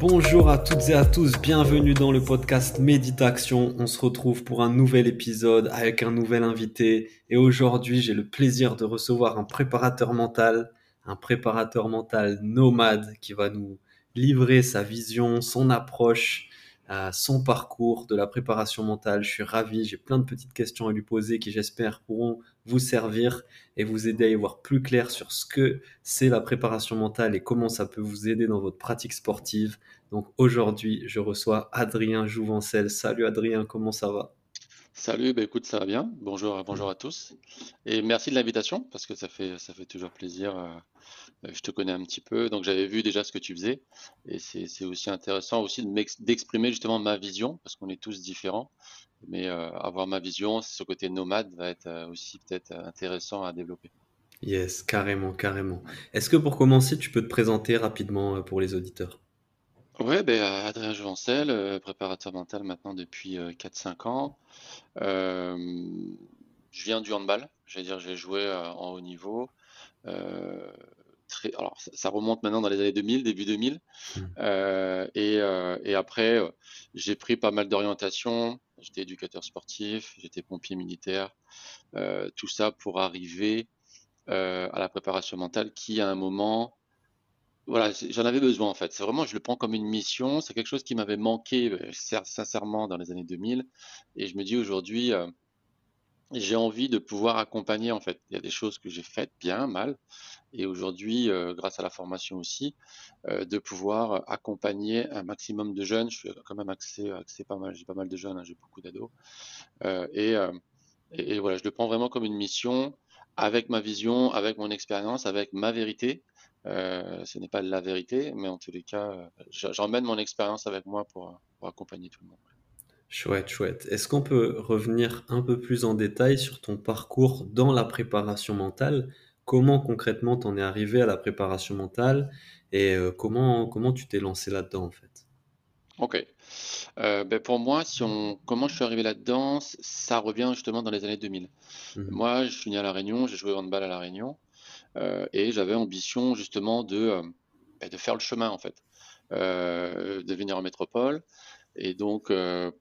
Bonjour à toutes et à tous, bienvenue dans le podcast Méditation. On se retrouve pour un nouvel épisode avec un nouvel invité. Et aujourd'hui, j'ai le plaisir de recevoir un préparateur mental, un préparateur mental nomade qui va nous livrer sa vision, son approche son parcours de la préparation mentale. Je suis ravi, j'ai plein de petites questions à lui poser qui j'espère pourront vous servir et vous aider à y voir plus clair sur ce que c'est la préparation mentale et comment ça peut vous aider dans votre pratique sportive. Donc aujourd'hui, je reçois Adrien Jouvencel. Salut Adrien, comment ça va? Salut, bah écoute, ça va bien. Bonjour, bonjour à tous. Et merci de l'invitation parce que ça fait, ça fait toujours plaisir. Euh, je te connais un petit peu, donc j'avais vu déjà ce que tu faisais. Et c'est aussi intéressant aussi d'exprimer justement ma vision parce qu'on est tous différents. Mais euh, avoir ma vision, ce côté nomade va être euh, aussi peut-être intéressant à développer. Yes, carrément, carrément. Est-ce que pour commencer, tu peux te présenter rapidement pour les auditeurs? Ouais, ben, Adrien Jouvencel, préparateur mental maintenant depuis 4-5 euh, ans. Euh, je viens du handball, je dire, j'ai joué en haut niveau. Très, alors, ça, remonte maintenant dans les années 2000, début 2000. Mmh. et, et après, j'ai pris pas mal d'orientation. J'étais éducateur sportif, j'étais pompier militaire. tout ça pour arriver à la préparation mentale qui, à un moment, voilà, j'en avais besoin en fait. C'est vraiment, je le prends comme une mission. C'est quelque chose qui m'avait manqué euh, sincèrement dans les années 2000. Et je me dis aujourd'hui, euh, j'ai envie de pouvoir accompagner en fait. Il y a des choses que j'ai faites bien, mal. Et aujourd'hui, euh, grâce à la formation aussi, de pouvoir accompagner un maximum de jeunes. Je suis quand même axé, axé pas mal. J'ai pas mal de jeunes, hein, j'ai beaucoup d'ados. Et, et, et, voilà, je le prends vraiment comme une mission avec ma vision, avec mon expérience, avec ma vérité. Euh, ce n'est pas la vérité, mais en tous les cas, euh, j'emmène mon expérience avec moi pour, accompagner tout le monde. Chouette, chouette. Est-ce qu'on peut revenir un peu plus en détail sur ton parcours dans la préparation mentale Comment concrètement t'en es arrivé à la préparation mentale et euh, comment, comment tu t'es lancé là-dedans en fait? Ok. ben pour moi, si on, comment je suis arrivé là-dedans, ça revient justement dans les années 2000. Mmh moi, je suis né à La Réunion, j'ai joué au handball à La Réunion. Euh, et j'avais ambition justement de, euh, bah, de faire le chemin en fait, euh, de venir en métropole. Et donc,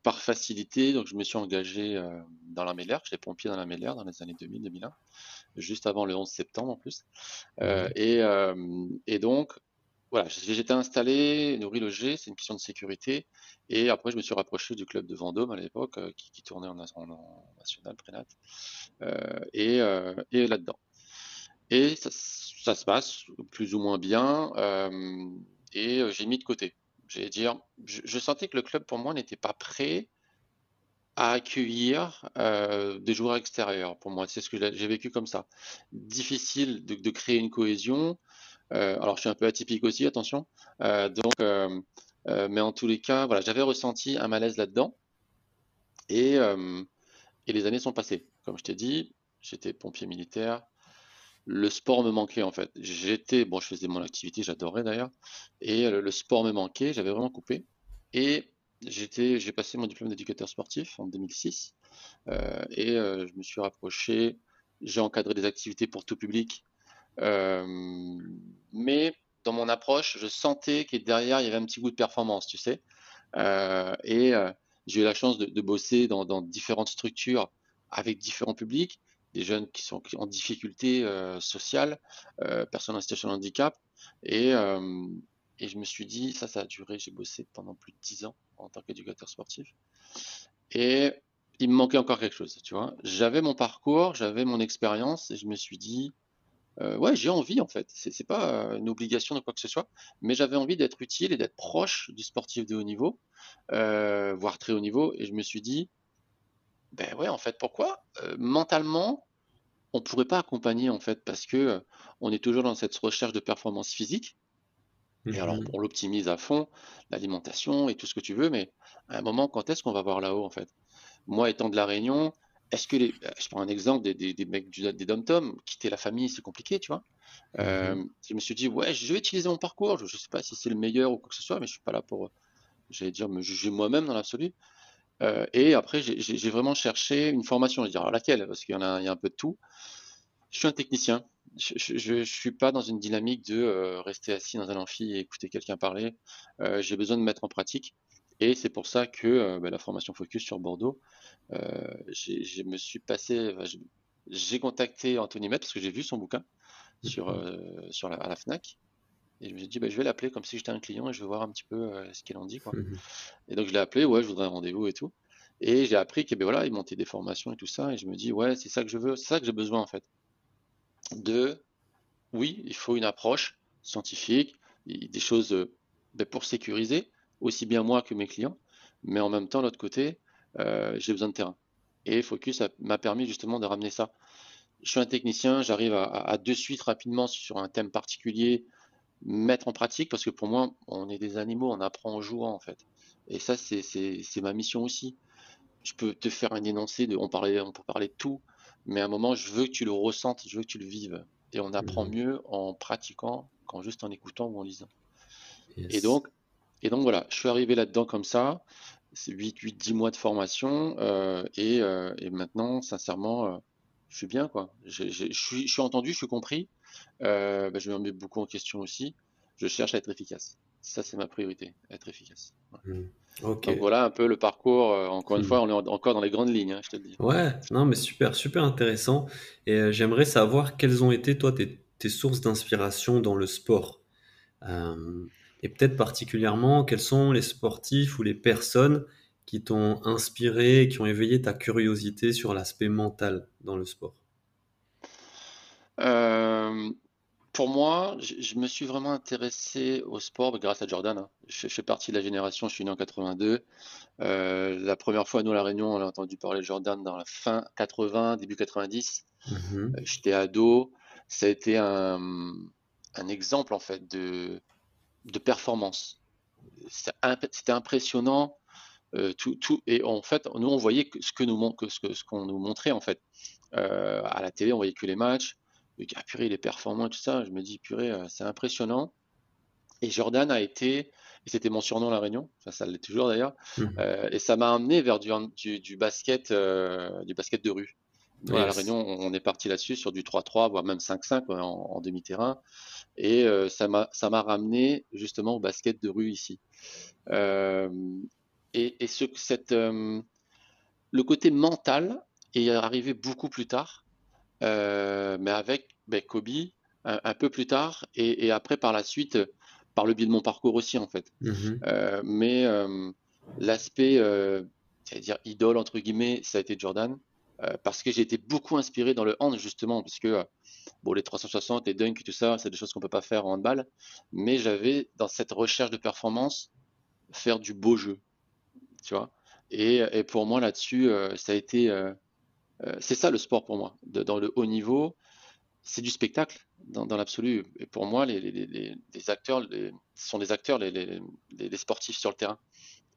par facilité, donc je me suis engagé dans la Mélaire. J'étais pompier dans la Mélaire dans les années 2000-2001, juste avant le 11 septembre en plus. et, et, donc, voilà, j'étais installé, nourri, logé, c'est une question de sécurité. Et après, je me suis rapproché du club de Vendôme à l'époque, qui, tournait en, en, national, prénat. et, et là-dedans. Et ça, se passe plus ou moins bien. Euh, et euh, j'ai mis de côté. J'allais dire, je, sentais que le club pour moi n'était pas prêt à accueillir euh, des joueurs extérieurs. Pour moi, c'est ce que j'ai vécu comme ça. Difficile de, créer une cohésion. alors, je suis un peu atypique aussi, attention. donc, mais en tous les cas, voilà, j'avais ressenti un malaise là-dedans. Et les années sont passées. Comme je t'ai dit, j'étais pompier militaire, le sport me manquait en fait. J'étais, bon, je faisais mon activité, j'adorais d'ailleurs, et le, sport me manquait, j'avais vraiment coupé. Et j'ai passé mon diplôme d'éducateur sportif en 2006, euh, et euh, je me suis rapproché, j'ai encadré des activités pour tout public, euh, mais dans mon approche, je sentais que derrière il y avait un petit goût de performance, tu sais, et j'ai eu la chance de, bosser dans, différentes structures avec différents publics des jeunes qui sont en difficulté sociale, personnes en situation de handicap. Et, et, je me suis dit, ça, ça a duré, j'ai bossé pendant plus de 10 ans en tant qu'éducateur sportif. Et il me manquait encore quelque chose, tu vois. J'avais mon parcours, j'avais mon expérience, et je me suis dit, ouais, j'ai envie en fait. C'est pas une obligation de quoi que ce soit, mais j'avais envie d'être utile et d'être proche du sportif de haut niveau, voire très haut niveau. Et je me suis dit, ben ouais, en fait, pourquoi? Mentalement, on pourrait pas accompagner en fait parce que on est toujours dans cette recherche de performance physique. Et alors, on l'optimise à fond, l'alimentation et tout ce que tu veux, mais à un moment, quand est-ce qu'on va voir là-haut, en fait? Moi, étant de La Réunion, est-ce que les. Je prends un exemple des, des, des mecs du, des dom quitter la famille, c'est compliqué, tu vois? Euh, je me suis dit, ouais, je vais utiliser mon parcours. Je ne sais pas si c'est le meilleur ou quoi que ce soit, mais je suis pas là pour, j'allais dire, me juger moi-même dans l'absolu. Euh, et après, j'ai vraiment cherché une formation. Je vais dire, alors laquelle? Parce qu'il y en a, il y a un peu de tout. Je suis un technicien. Je ne suis pas dans une dynamique de euh, rester assis dans un amphi et écouter quelqu'un parler. Euh, j'ai besoin de mettre en pratique. Et c'est pour ça que ben, la formation Focus sur Bordeaux, je me suis passé, j'ai contacté Anthony Met parce que j'ai vu son bouquin sur, sur la, à la FNAC. Et je me suis dit, bah, je vais l'appeler comme si j'étais un client et je vais voir un petit peu ce qu'il en dit. Quoi. Mmh et donc je l'ai appelé, ouais, je voudrais un rendez-vous et tout. Et j'ai appris qu'il ben, voilà, il montait des formations et tout ça. Et je me dis, ouais, c'est ça que je veux, c'est ça que j'ai besoin en fait de, oui, il faut une approche scientifique, des choses euh, ben, pour sécuriser, aussi bien moi que mes clients, mais en même temps, de l'autre côté, euh, j'ai besoin de terrain. Et Focus m'a permis justement de ramener ça. Je suis un technicien, j'arrive à, de suite rapidement sur un thème particulier, mettre en pratique, parce que pour moi, on est des animaux, on apprend en jouant en fait. Et ça, c'est ma mission aussi. Je peux te faire un énoncé, de, on, peut parler de tout, mais à un moment, je veux que tu le ressentes, je veux que tu le vives. Et on apprend mmh. mieux en pratiquant qu'en juste en écoutant ou en lisant. Et, donc, et donc voilà, je suis arrivé là-dedans comme ça. C'est 8, 8, 10 mois de formation. Euh, et, euh, et, maintenant, sincèrement, euh, je suis bien. quoi. Je suis, entendu, je suis compris. Bah, je me remets beaucoup en question aussi. Je cherche à être efficace. Ça, c'est ma priorité, être efficace. Mmh. Donc voilà un peu le parcours. Euh, encore une mmh. fois, on est encore dans les grandes lignes, hein, je te le dis. Ouais, non, mais super, super intéressant. Et euh, j'aimerais savoir quelles ont été, toi, tes, sources d'inspiration dans le sport? Euh, et peut-être particulièrement, quels sont les sportifs ou les personnes qui t'ont inspiré, qui ont éveillé ta curiosité sur l'aspect mental dans le sport? Pour moi, je, me suis vraiment intéressé au sport grâce à Jordan. Hein. Je, fais partie de la génération, je suis né en 82. Euh, la première fois, nous, à La Réunion, on a entendu parler de Jordan dans la fin 80, début 90. Mhm. Euh, j'étais ado. Ça a été un, exemple, en fait, de, de performance. C'était impressionnant. Euh, tout, tout, et en fait, nous, on voyait ce que nous, ce qu'on nous montrait, en fait. à la télé, on voyait que les matchs ah, purée, il est performant et tout ça. Je me dis, purée, euh, c'est impressionnant. Et Jordan a été, et c'était mon surnom La Réunion, ça l'est toujours d'ailleurs, mmh. euh, et ça m'a amené vers du, du, basket, euh, du basket de rue. À La Réunion, on est parti là-dessus sur du 3-3, voire même 5-5 en, demi-terrain. Et ça m'a ramené justement au basket de rue ici. et, ce, cette, le côté mental est arrivé beaucoup plus tard. Euh, mais avec ben, Kobe un, peu plus tard et, après par la suite par le biais de mon parcours aussi en fait. Mhm. Euh, mais euh, l'aspect, c'est-à-dire idole entre guillemets, ça a été Jordan parce que j'ai été beaucoup inspiré dans le hand justement parce que bon les 360 les dunks et tout ça c'est des choses qu'on peut pas faire en handball mais j'avais dans cette recherche de performance faire du beau jeu tu vois et, et pour moi là-dessus ça a été c'est ça le sport pour moi. dans le haut niveau, c'est du spectacle dans, l'absolu. Et pour moi, les, acteurs sont des acteurs, les, sportifs sur le terrain.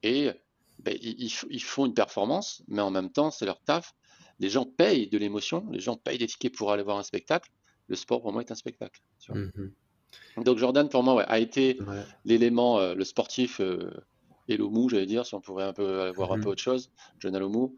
Et ben, ils, font une performance, mais en même temps, c'est leur taf. Les gens payent de l'émotion, les gens payent des tickets pour aller voir un spectacle. Le sport, pour moi, est un spectacle. Mm-hmm. Donc Jordan, pour moi, a été l'élément, euh, le sportif euh, et Lomu, j'allais dire, si on pourrait un peu voir un mhm. peu autre chose, John Lomu.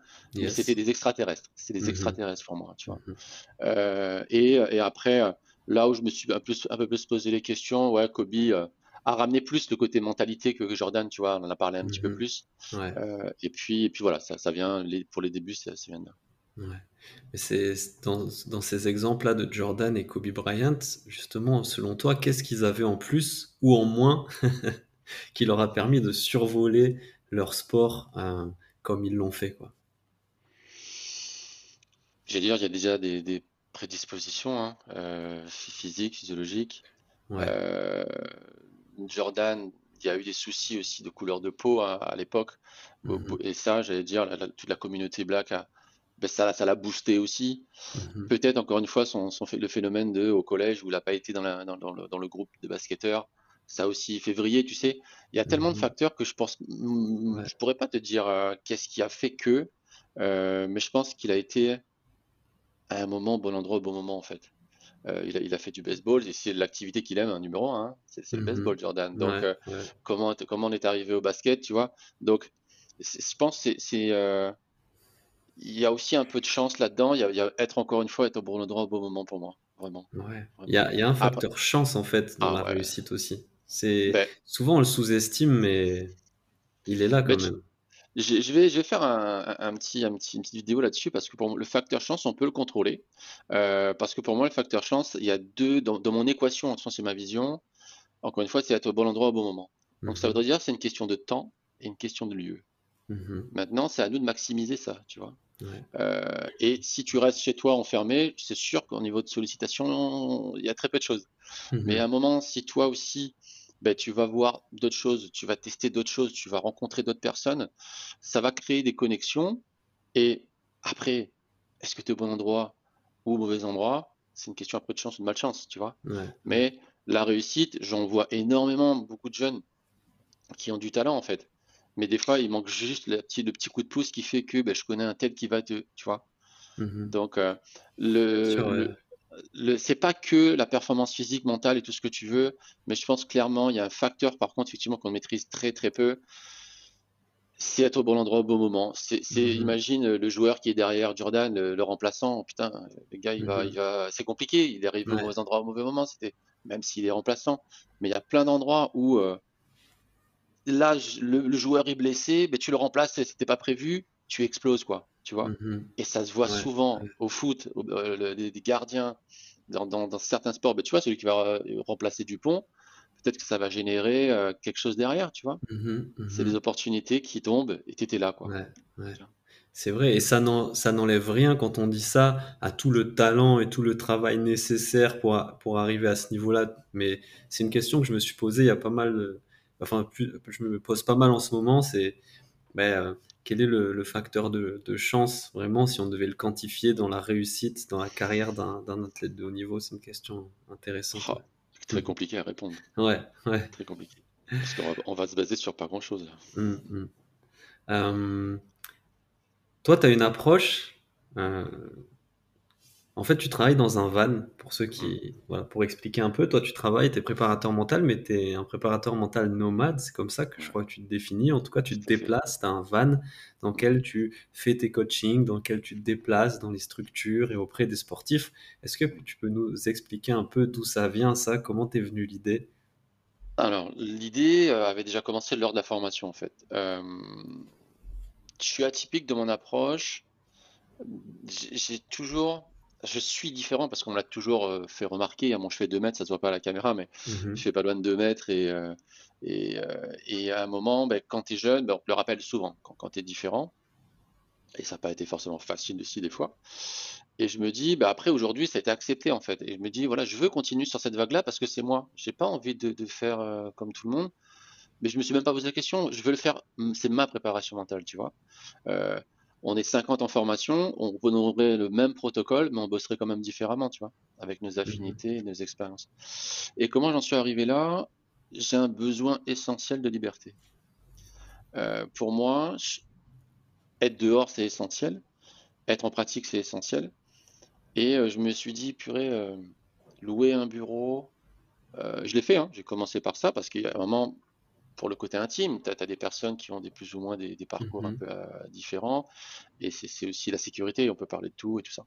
C'était des extraterrestres. C'est des mhm. extraterrestres pour moi, tu vois. Mhm. Euh, et, et, après, là où je me suis un peu, un peu plus posé les questions, ouais, Kobe euh, a ramené plus le côté mentalité que Jordan, tu vois, on en a parlé un petit peu plus. Euh, et, puis, et puis voilà, ça, ça vient, les, pour les débuts, ça, vient de là. Ouais. Mais c'est dans, dans, ces exemples-là de Jordan et Kobe Bryant, justement, selon toi, qu'est-ce qu'ils avaient en plus ou en moins? qui leur a permis de survoler leur sport euh, comme ils l'ont fait. Quoi. J'allais dire, il y a déjà des, prédispositions hein, euh, physiques, physiologiques. Euh, Jordan, il y a eu des soucis aussi de couleur de peau hein, à l'époque. Mhm. Et ça, j'allais dire, toute la communauté black a, ben ça, ça l'a boosté aussi. Mhm. Peut-être encore une fois son, son, le phénomène de au collège où il n'a pas été dans, dans, le, dans, le, groupe de basketteurs ça aussi février, tu sais. Il y a tellement de mhm. facteurs que je pense, je pourrais pas te dire qu'est-ce qui a fait que, mais je pense qu'il a été à un moment, bon endroit, au bon moment, en fait. Euh, il, a, il, a, fait du baseball, et c'est l'activité qu'il aime, un numéro un, hein. c'est le mhm. baseball, Jordan. Donc, euh, Comment, comment on est arrivé au basket, tu vois Donc, je pense que c'est. Euh, il y a aussi un peu de chance là-dedans. Il, y a être encore une fois, être au bon endroit au bon moment pour moi. Vraiment. Ouais. Il, y a, il, y a, un facteur chance en fait dans ah la réussite aussi. C'est ben souvent on le sous-estime, mais il est là quand même. Je, vais, je vais faire un, petit, un petit, une petite vidéo là-dessus parce que pour le facteur chance, on peut le contrôler. Euh, parce que pour moi, le facteur chance, il y a deux dans, mon équation, en tout cas, c'est ma vision. Encore une fois, c'est être au bon endroit au bon moment. Donc ça mhm. voudrait dire c'est une question de temps et une question de lieu. Mhm. Maintenant, c'est à nous de maximiser ça, tu vois. Euh, et si tu restes chez toi enfermé, c'est sûr qu'au niveau de sollicitation, il y a très peu de choses. Mhm. Mais à un moment, si toi aussi, ben, tu vas voir d'autres choses, tu vas tester d'autres choses, tu vas rencontrer d'autres personnes. Ça va créer des connexions. Et après, est-ce que tu es au bon endroit ou au mauvais endroit? C'est une question après de chance ou de malchance, tu vois. Mais la réussite, j'en vois énormément, beaucoup de jeunes qui ont du talent en fait. Mais des fois, il manque juste le petit, le petit coup de pouce qui fait que ben, je connais un tel qui va te. Tu vois. Mmh Donc, euh, le, c'est pas que la performance physique, mentale et tout ce que tu veux, mais je pense clairement il y a un facteur par contre effectivement qu'on maîtrise très très peu, c'est être au bon endroit au bon moment. C'est, mhm. imagine le joueur qui est derrière Jordan, le, remplaçant, putain, le gars il va, mhm. il va, c'est compliqué, il arrive au mauvais endroit au mauvais moment, c'était même s'il est remplaçant, mais il y a plein d'endroits où euh, là le, joueur est blessé, mais tu le remplaces, c'était pas prévu, tu exploses quoi tu vois. Mmh et ça se voit souvent au foot, euh, des, gardiens, dans, certains sports. Mais tu vois, celui qui va euh, remplacer Dupont, peut-être que ça va générer euh, quelque chose derrière, tu vois. Mmh mmh c'est des opportunités qui tombent et tu étais là, quoi. C'est vrai, et ça n'enlève rien quand on dit ça à tout le talent et tout le travail nécessaire pour, pour arriver à ce niveau-là. Mais c'est une question que je me suis posée il y a pas mal, enfin, je me pose pas mal en ce moment. C'est ben, quel est le, facteur de, chance, vraiment, si on devait le quantifier dans la réussite, dans la carrière d'un athlète de haut niveau? C'est une question intéressante. Ah, très compliqué à répondre. Ouais, ouais. Très compliqué. Parce qu'on va, se baser sur pas grand-chose. Hum, hum. Euh, toi, tu as une approche euh, en fait, tu travailles dans un van, pour ceux qui. Voilà, pour expliquer un peu, toi, tu travailles, tu es préparateur mental, mais tu es un préparateur mental nomade, c'est comme ça que je crois que tu te définis. En tout cas, tu te déplaces, tu as un van dans lequel tu fais tes coachings, dans lequel tu te déplaces dans les structures et auprès des sportifs. Est-ce que tu peux nous expliquer un peu d'où ça vient, ça? Comment t'es venu l'idée? Alors, l'idée euh, avait déjà commencé lors de la formation, en fait. Euh, je suis atypique de mon approche. J'ai toujours je suis différent parce qu'on me l'a toujours euh, fait remarquer. Moi, je fais 2 mètres, ça se voit pas à la caméra, mais mmh je fais pas loin de 2 mètres. Et, euh, euh, et, à un moment, ben, quand tu es jeune, ben, on te le rappelle souvent, quand, tu es différent. Et ça n'a pas été forcément facile aussi des fois. Et je me dis, ben, après, aujourd'hui, ça a été accepté en fait. Et je me dis, voilà, je veux continuer sur cette vague-là parce que c'est moi. J'ai pas envie de, de faire comme tout le monde. Mais je me suis même pas posé la question. Je veux le faire. C'est ma préparation mentale, tu vois on est 50 en formation, on aurait le même protocole, mais on bosserait quand même différemment, tu vois, avec nos mhm. affinités et nos expériences. Et comment j'en suis arrivé là? J'ai un besoin essentiel de liberté. Euh, pour moi, être dehors, c'est essentiel. Être en pratique, c'est essentiel. Et euh, je me suis dit, purée, euh, louer un bureau, je l'ai fait, hein. j'ai commencé par ça, parce qu'il y a un moment, pour le côté intime. Tu as, des personnes qui ont des plus ou moins des, parcours un mmh peu euh, différents. Et c'est aussi la sécurité, on peut parler de tout et tout ça.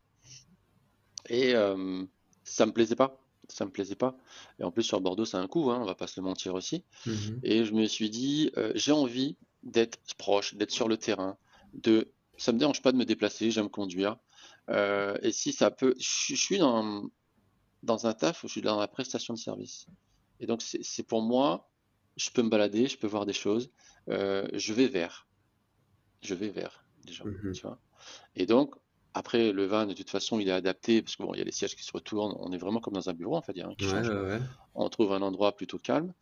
Et euh, ça me plaisait pas. Ça me plaisait pas. Et en plus, sur Bordeaux, c'est un coup, hein, on va pas se le mentir aussi. Mmh et je me suis dit, euh, j'ai envie d'être proche, d'être sur le terrain. De, ça me dérange pas de me déplacer, j'aime conduire. Et si ça peut, je, suis dans, dans un taf où je suis dans la prestation de service. Et donc, c'est pour moi, je peux me balader, je peux voir des choses. Euh, je vais vers. Je vais vers, déjà. Mmh tu vois Et donc, après, le van, de toute façon, il est adapté parce qu'il bon, y a les sièges qui se retournent. On est vraiment comme dans un bureau, en fait. Il y a un qui change. On trouve un endroit plutôt calme.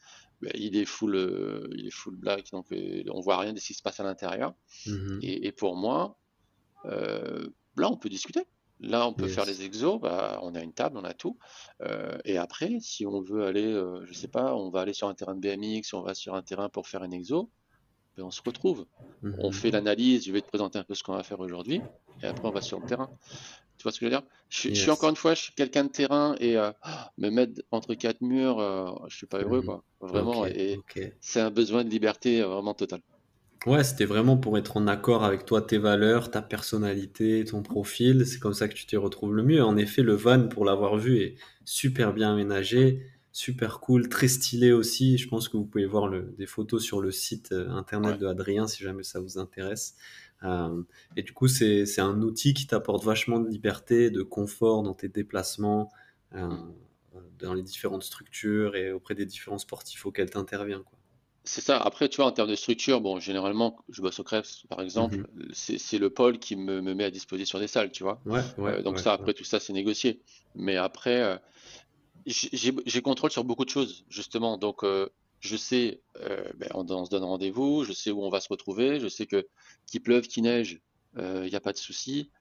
Ben, il est full, euh, il est full black, donc euh, on voit rien de ce qui se passe à l'intérieur. Mmh et, pour moi, là, on peut discuter. Là, on peut faire les exos, bah, on a une table, on a tout. Euh, et après, si on veut aller, euh, je sais pas, on va aller sur un terrain de BMX, on va sur un terrain pour faire une exo, ben, on se retrouve. On mhm. fait l'analyse, je vais te présenter un peu ce qu'on va faire aujourd'hui, et après on va sur le terrain. Tu vois ce que je veux dire? Je, suis encore une fois, je suis quelqu'un de terrain et euh, me mettre entre quatre murs, je suis pas heureux, mhm. quoi. Vraiment. et c'est un besoin de liberté vraiment total. Ouais, c'était vraiment pour être en accord avec toi, tes valeurs, ta personnalité, ton profil. C'est comme ça que tu t'y retrouves le mieux. En effet, le van, pour l'avoir vu, est super bien aménagé, super cool, très stylé aussi. Je pense que vous pouvez voir des photos sur le site euh, internet de Adrien si jamais ça vous intéresse. Euh, et du coup, c'est un outil qui t'apporte vachement de liberté, de confort dans tes déplacements, euh, dans les différentes structures et auprès des différents sportifs auxquels tu interviens. C'est ça. Après, tu vois, en termes de structure, bon, généralement, je bosse au Krebs, par exemple, mhm. c'est le pôle qui me, met à disposition des salles, tu vois. Ouais, ouais, euh, donc ça, après, tout ça, c'est négocié. Mais après, euh, j'ai contrôle sur beaucoup de choses, justement. Donc, euh, je sais, ben, on, se donne rendez-vous, je sais où on va se retrouver, je sais que qu'il pleuve, qu'il neige, il n'y a pas de souci.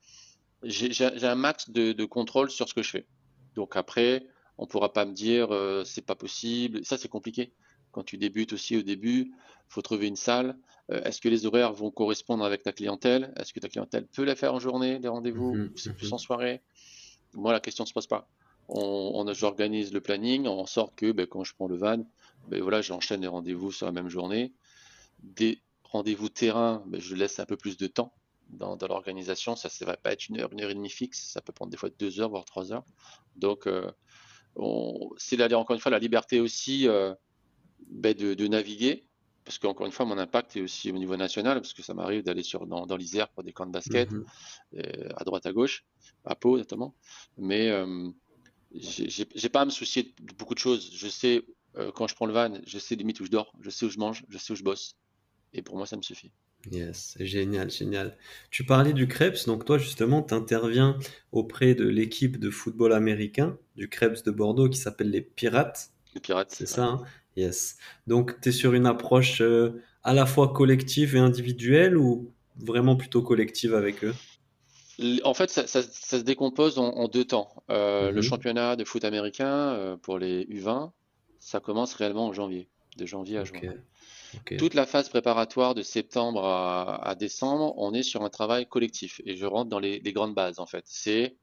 J'ai un max de, de, contrôle sur ce que je fais. Donc après, on pourra pas me dire c'est pas possible. Ça, c'est compliqué quand tu débutes aussi au début, il faut trouver une salle. Euh, est-ce que les horaires vont correspondre avec ta clientèle? Est-ce que ta clientèle peut les faire en journée, les rendez-vous? Mhm, C'est plus mhm. en soirée? Moi, la question ne se pose pas. On, J'organise le planning en sorte que ben, quand je prends le van, ben, voilà, j'enchaîne les rendez-vous sur la même journée. Des rendez-vous terrain, ben, je laisse un peu plus de temps dans, l'organisation. Ça ne va pas être une heure, une heure et demie fixe. Ça peut prendre des fois deux heures, voire trois heures. Donc, euh, c'est encore une fois la liberté aussi. Euh, ben, de, naviguer, parce qu'encore une fois, mon impact est aussi au niveau national, parce que ça m'arrive d'aller sur dans, dans l'Isère pour des camps de basket, mhm. euh, à droite, à gauche, à Pau notamment. Mais euh, j'ai pas à me soucier de beaucoup de choses. Je sais, euh, quand je prends le van, je sais limite où je dors, je sais où je mange, je sais où je bosse. Et pour moi, ça me suffit. Yes, génial, génial. Tu parlais du Krebs, donc toi justement, tu interviens auprès de l'équipe de football américain du Krebs de Bordeaux qui s'appelle les Pirates. Les Pirates, c'est ça. Hein? Yes. Donc, tu es sur une approche euh, à la fois collective et individuelle ou vraiment plutôt collective avec eux? En fait, ça, se décompose en, deux temps. Euh, le mhm. championnat de foot américain euh, pour les U20, ça commence réellement en janvier, de janvier à juin. Toute la phase préparatoire de septembre à, décembre, on est sur un travail collectif et je rentre dans les, grandes bases en fait. C'est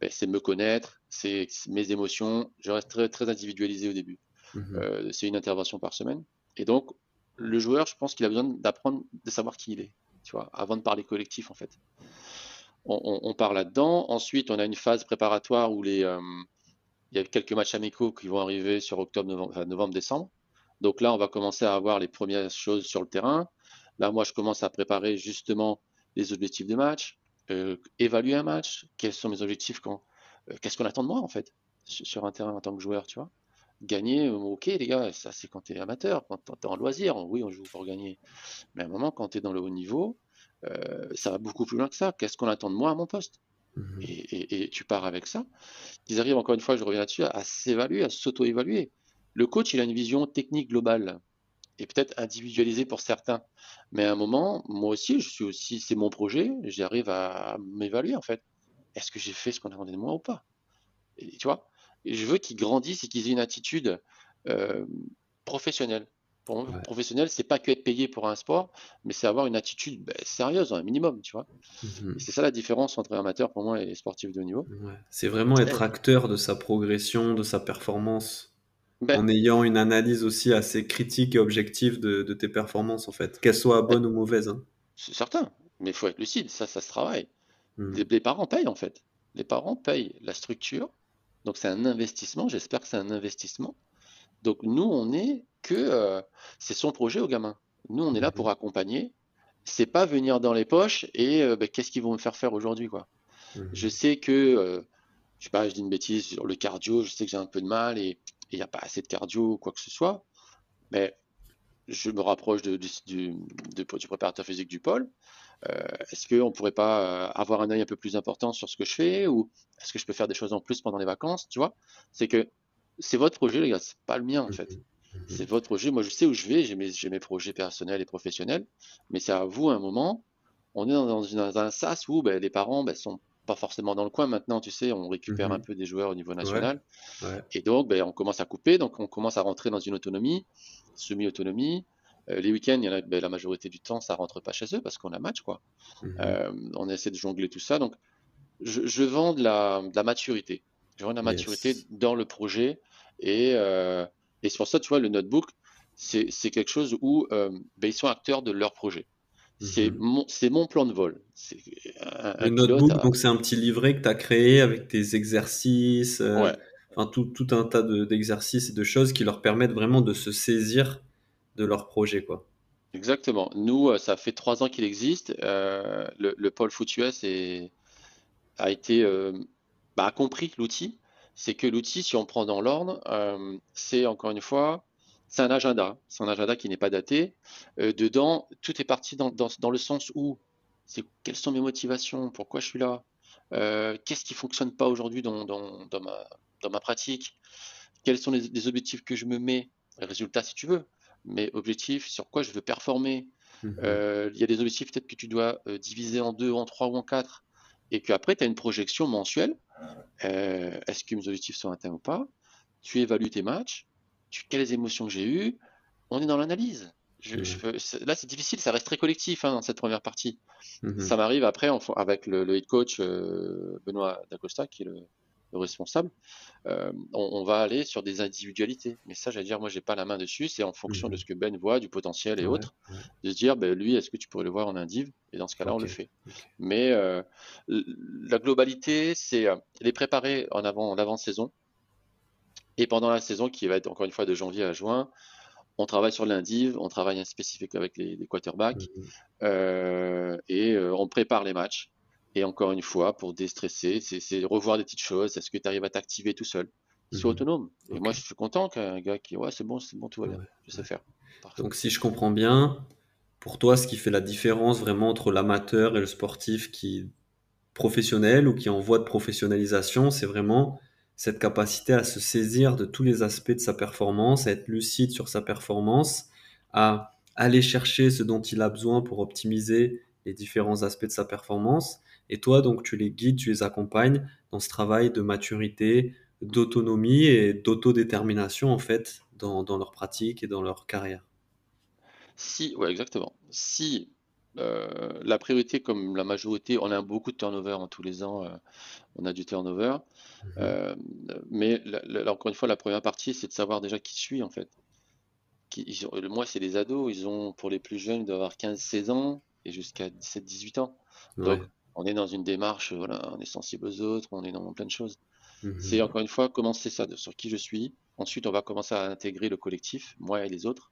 ben, me connaître, c'est mes émotions. Je reste très, très individualisé au début. Mhm. Euh, c'est une intervention par semaine. Et donc, le joueur, je pense qu'il a besoin d'apprendre, de savoir qui il est, tu vois, avant de parler collectif, en fait. On, on, part là-dedans. Ensuite, on a une phase préparatoire où les, euh, il y a quelques matchs amicaux qui vont arriver sur octobre, novembre, décembre. Donc là, on va commencer à avoir les premières choses sur le terrain. Là, moi, je commence à préparer justement les objectifs de match, euh, évaluer un match, quels sont mes objectifs, qu'est-ce qu'on attend de moi en fait sur un terrain en tant que joueur, tu vois gagner, euh, ok les gars, ça c'est quand tu es amateur, quand tu es en loisir, oui on joue pour gagner. Mais à un moment, quand tu es dans le haut niveau, euh, ça va beaucoup plus loin que ça. Qu'est-ce qu'on attend de moi à mon poste? Mhm. et, tu pars avec ça. Ils arrivent, encore une fois, je reviens là-dessus, à, s'évaluer, à s'auto-évaluer. Le coach, il a une vision technique globale et peut-être individualisée pour certains. Mais à un moment, moi aussi, je suis aussi, c'est mon projet, j'arrive à, m'évaluer en fait. Est-ce que j'ai fait ce qu'on attendait de moi ou pas? Et, Tu vois? Je veux qu'ils grandissent et qu'ils aient une attitude euh, professionnelle. Pour moi, professionnel, c'est pas que être payé pour un sport, mais c'est avoir une attitude ben, sérieuse, un minimum, tu vois. Mhm. C'est ça la différence entre amateur pour moi et sportif de haut niveau. C'est vraiment être acteur de sa progression, de sa performance, ben en ayant une analyse aussi assez critique et objective de, tes performances, en fait, qu'elles soient bonnes ou mauvaises. Hein. C'est certain, mais il faut être lucide, ça, ça se travaille. Mhm. les parents payent, en fait. Les parents payent la structure, donc c'est un investissement, j'espère que c'est un investissement. Donc nous, on est que euh, c'est son projet au gamin. Nous, on est là pour mhm. accompagner. C'est pas venir dans les poches et euh, ben, qu'est-ce qu'ils vont me faire faire aujourd'hui, quoi. Mhm. Je sais que, euh, je sais pas, je dis une bêtise sur le cardio, je sais que j'ai un peu de mal et il n'y a pas assez de cardio ou quoi que ce soit, mais je me rapproche de, du, du préparateur physique du pôle. Euh, est-ce qu'on ne pourrait pas euh, avoir un œil un peu plus important sur ce que je fais ou est-ce que je peux faire des choses en plus pendant les vacances Tu vois, c'est que c'est votre projet, les gars, c'est pas le mien en fait. C'est votre projet. Moi, je sais où je vais, j'ai mes, mes, projets personnels et professionnels, mais c'est à vous un moment. On est dans, un sas où ben, les parents ben, sont pas forcément dans le coin maintenant, tu sais, on récupère un peu des joueurs au niveau national. Et donc, ben, on commence à couper, donc on commence à rentrer dans une autonomie, semi-autonomie. Euh, les week-ends, il y en a, ben, la majorité du temps, ça rentre pas chez eux parce qu'on a match, quoi. Mhm. Euh, on essaie de jongler tout ça. Donc, je, vends de la, maturité. Je vends de la maturité dans le projet. Et, euh, et c'est pour ça, tu vois, le notebook, c'est quelque chose où ben, ils sont acteurs de leur projet. C'est mhm. mon, mon, plan de vol. Un, le notebook, donc c'est un petit livret que tu as créé avec tes exercices, enfin, tout, tout, un tas d'exercices et de choses qui leur permettent vraiment de se saisir de leur projet. Exactement. Nous, euh, ça fait trois ans qu'il existe. Euh, le, le, pôle Foot a été bah, a compris l'outil. C'est que l'outil, si on prend dans l'ordre, c'est encore une fois c'est un agenda. C'est un agenda qui n'est pas daté. Euh, dedans, tout est parti dans, le sens où quelles sont mes motivations, pourquoi je suis là, euh, qu'est-ce qui fonctionne pas aujourd'hui dans, ma, pratique, quels sont les, objectifs que je me mets, les résultats si tu veux, mais objectifs sur quoi je veux performer. Mhm. Euh, il y a des objectifs peut-être que tu dois diviser en deux, en trois ou en quatre, et qu'après tu as une projection mensuelle. Est-ce que mes objectifs sont atteints ou pas? Tu évalues tes matchs quelles émotions j'ai eues? On est dans l'analyse. Mmh. là, c'est difficile, ça reste très collectif hein, dans cette première partie. Mmh ça m'arrive après avec le, head coach euh, Benoît Dacosta, qui est le, responsable. Euh, on, va aller sur des individualités. Mais ça, j'allais dire, moi, j'ai pas la main dessus. C'est en fonction de mmh ce que Ben voit, du potentiel et autres, de se dire, ben, lui, est-ce que tu pourrais le voir en indiv? Et dans ce cas-là, on le fait. Mais euh, la globalité, c'est les préparer en avant, en avant-saison et pendant la saison, qui va être encore une fois de janvier à juin, on travaille sur l'indiv, on travaille un spécifique avec les, quarterbacks, mhm. euh, et euh, on prépare les matchs. Et encore une fois, pour déstresser, c'est revoir des petites choses. Est-ce que tu arrives à t'activer tout seul? Sois mhm. autonome. Et moi, je suis content qu'un gars qui, ouais, c'est bon, c'est bon, tout va bien, je sais faire. Donc, si je comprends bien, pour toi, ce qui fait la différence vraiment entre l'amateur et le sportif qui professionnel ou qui est en voie de professionnalisation, c'est vraiment cette capacité à se saisir de tous les aspects de sa performance, à être lucide sur sa performance, à aller chercher ce dont il a besoin pour optimiser les différents aspects de sa performance. Et toi, donc, tu les guides, tu les accompagnes dans ce travail de maturité, d'autonomie et d'autodétermination, en fait, dans, leur pratique et dans leur carrière. Si, ouais, exactement. Si euh, la priorité, comme la majorité, on a beaucoup de turnover en tous les ans, euh, on a du turnover. Mhm. Euh, mais encore une fois, la première partie, c'est de savoir déjà qui suit en fait. Qui, moi, c'est les ados, ils ont, pour les plus jeunes, d'avoir 15-16 ans et jusqu'à 17-18 ans. Donc, on est dans une démarche, voilà, on est sensible aux autres, on est dans plein de choses. Mhm. C'est encore une fois commencer ça sur qui je suis. Ensuite, on va commencer à intégrer le collectif, moi et les autres.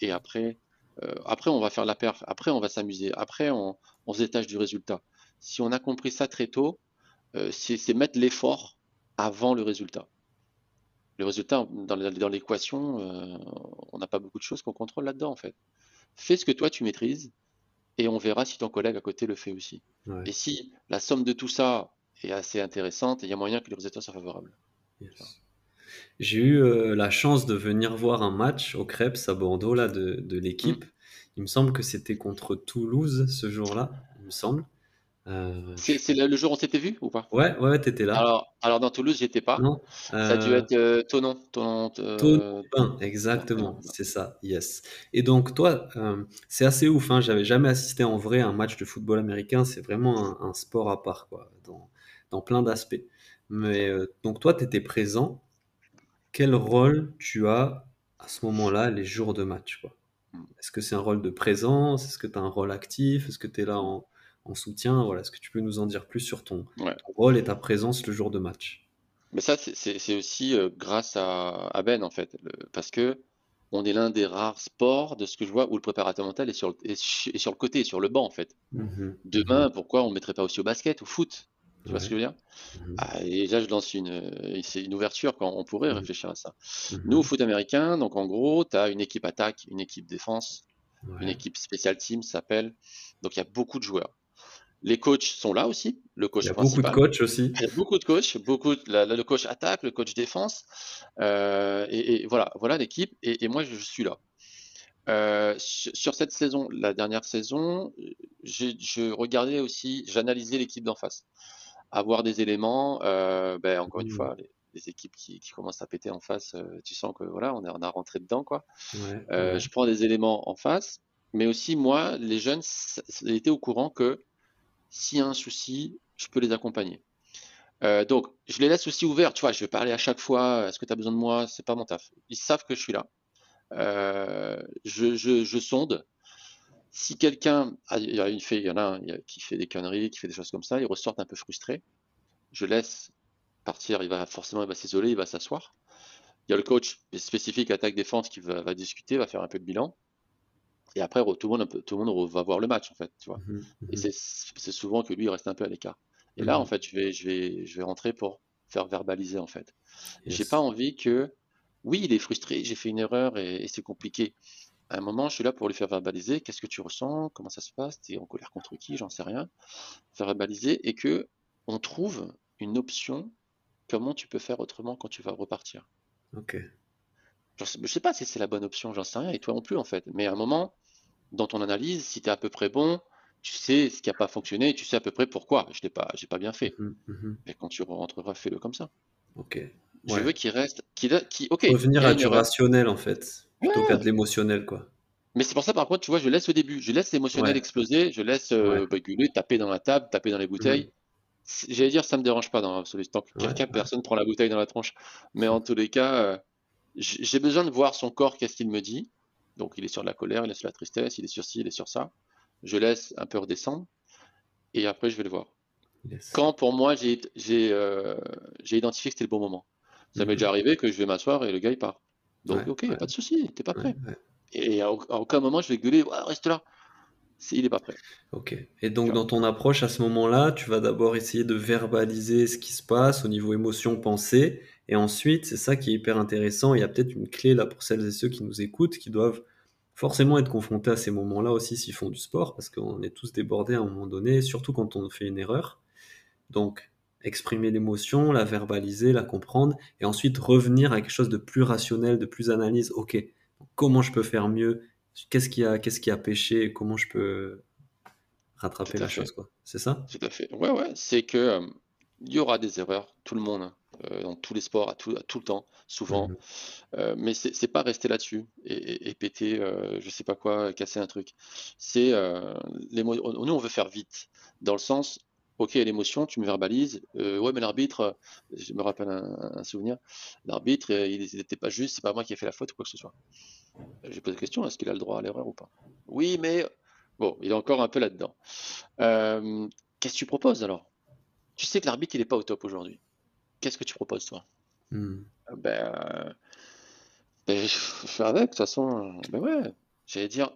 et après, euh, après, on va faire la perf. Après, on va s'amuser. Après, on, se détache du résultat. Si on a compris ça très tôt, euh, c'est mettre l'effort avant le résultat. Le résultat, dans, l'équation, euh, on n'a pas beaucoup de choses qu'on contrôle là-dedans, en fait. Fais ce que toi, tu maîtrises, et on verra si ton collègue à côté le fait aussi. Et si la somme de tout ça est assez intéressante, il y a moyen que les résultats soient favorables. J'ai eu euh, la chance de venir voir un match au Crêpes à Bordeaux là, de, de l'équipe. Mm. Il me semble que c'était contre Toulouse ce jour-là, il me semble. Euh, c'est le jour où on s'était vu ou pas? Ouais, ouais, t'étais là. Alors, alors dans Toulouse, j'étais pas. Non. Ça a dû euh, être Tonon. Tonon, exactement, c'est ça, yes. Et donc, toi, c'est assez ouf, hein, j'avais jamais assisté en vrai à un match de football américain, c'est vraiment un, sport à part, quoi, dans, dans plein d'aspects. Mais donc, toi, t'étais présent quel rôle tu as à ce moment-là, les jours de match Est-ce que c'est un rôle de présence? Est-ce que tu as un rôle actif? Est-ce que tu es là en, soutien voilà. Est-ce que tu peux nous en dire plus sur ton, rôle et ta présence le jour de match? Mais ça, c'est aussi euh, grâce à, Ben, en fait, parce que on est l'un des rares sports de ce que je vois où le préparateur mental est sur le, sur le côté, sur le banc, en fait. Mmh Demain, pourquoi on ne mettrait pas aussi au basket, au foot? Tu vois ce que je veux dire? Mmh ah, Et là, je lance une, euh, c'est une ouverture quand on pourrait mmh réfléchir à ça. Mmh Nous, au foot américain, donc en gros, tu as une équipe attaque, une équipe défense, une équipe spécial team s'appelle. Donc il y a beaucoup de joueurs. Les coachs sont là aussi. Le coach il y a beaucoup de coachs aussi. Il y a beaucoup de coachs, beaucoup le coach attaque, le coach défense, euh, et, voilà, voilà l'équipe. Et, moi, je, suis là. Euh, sur, cette saison, la dernière saison, je regardais aussi, j'analysais l'équipe d'en face. Avoir des éléments, euh, ben, encore une mmh. fois, les, équipes qui, commencent à péter en face, tu sens que voilà, on, est, on a rentré dedans. Quoi. Je prends des éléments en face, mais aussi moi, les jeunes étaient au courant que s'il y a un souci, je peux les accompagner. donc, je les laisse aussi ouverts. Tu vois, je vais parler à chaque fois. Est-ce que tu as besoin de moi? C'est pas mon taf. Ils savent que je suis là. Euh, je, sonde. Si quelqu'un, il y, a une il y en a un qui fait des conneries, qui fait des choses comme ça, il ressort un peu frustré. Je laisse partir, il va forcément s'isoler, il va s'asseoir. Il y a le coach spécifique attaque-défense qui va, discuter, va faire un peu de bilan. Et après, tout le monde, tout le monde va voir le match, en fait. Tu vois. Mmh Et mmh c'est souvent que lui, il reste un peu à l'écart. Et là, mmh en fait, je vais, je, vais, je vais rentrer pour faire verbaliser, en fait. J'ai pas envie que oui, il est frustré, j'ai fait une erreur et, c'est compliqué. À un moment, je suis là pour lui faire verbaliser. Qu'est-ce que tu ressens Comment ça se passe Tu es en colère contre qui J'en sais rien. Faire verbaliser et que on trouve une option. Comment tu peux faire autrement quand tu vas repartir Ok. Je sais, sais pas si c'est la bonne option, j'en sais rien, et toi non plus en fait. Mais à un moment, dans ton analyse, si tu es à peu près bon, tu sais ce qui n'a pas fonctionné, tu sais à peu près pourquoi. Je n'ai pas, pas bien fait. Mmh. Mais quand tu rentreras, fais-le comme ça. Ok. Je veux qu'il reste. Qui, Revenir à du rationnel, en fait, plutôt qu'à de l'émotionnel, quoi. Mais c'est pour ça, par contre, tu vois, je laisse au début, je laisse l'émotionnel exploser, je laisse euh, taper dans la table, taper dans les bouteilles. Mm. J'allais dire, ça me dérange pas dans l'absolu. Tant que quelqu'un, personne prend la bouteille dans la tronche. Mais en tous les cas, euh, j'ai besoin de voir son corps, qu'est-ce qu'il me dit. Donc, il est sur la colère, il est sur la tristesse, il est sur ci, il est sur ça. Je laisse un peu redescendre. Et après, je vais le voir. Quand, pour moi, j'ai euh, identifié que c'était le bon moment. Ça m'est déjà arrivé que je vais m'asseoir et le gars il part. Donc, ok, pas de souci, t'es pas prêt. et à, aucun moment je vais gueuler, reste là. Il n'est pas prêt. Ok. Et donc, dans ton approche à ce moment-là, tu vas d'abord essayer de verbaliser ce qui se passe au niveau émotion, pensée. Et ensuite, c'est ça qui est hyper intéressant. Il y a peut-être une clé là pour celles et ceux qui nous écoutent, qui doivent forcément être confrontés à ces moments-là aussi s'ils font du sport, parce qu'on est tous débordés à un moment donné, surtout quand on fait une erreur. Donc, exprimer l'émotion, la verbaliser, la comprendre, et ensuite revenir à quelque chose de plus rationnel, de plus analyse. Ok, comment je peux faire mieux Qu'est-ce qui a, qu'est-ce qui a péché Comment je peux rattraper la chose quoi C'est ça? Tout à fait. Ouais, ouais. C'est que euh, il y aura des erreurs, tout le monde, euh, dans tous les sports, à tout, tout le temps, souvent. Mhm. Euh, mais c'est pas rester là-dessus et, péter, je sais pas quoi, casser un truc. C'est nous, on veut faire vite, dans le sens, ok, l'émotion, tu me verbalises. Euh, ouais, mais l'arbitre, je me rappelle un, souvenir, l'arbitre, euh, il n'était pas juste, c'est pas moi qui ai fait la faute ou quoi que ce soit. J'ai posé la question, est-ce qu'il a le droit à l'erreur ou pas? Oui, mais bon, il est encore un peu là-dedans. Euh, qu'est-ce que tu proposes alors? Tu sais que l'arbitre, il n'est pas au top aujourd'hui. Qu'est-ce que tu proposes, toi? Hmm. Ben, ben, je fais avec, de toute façon. Ben ouais, j'allais dire,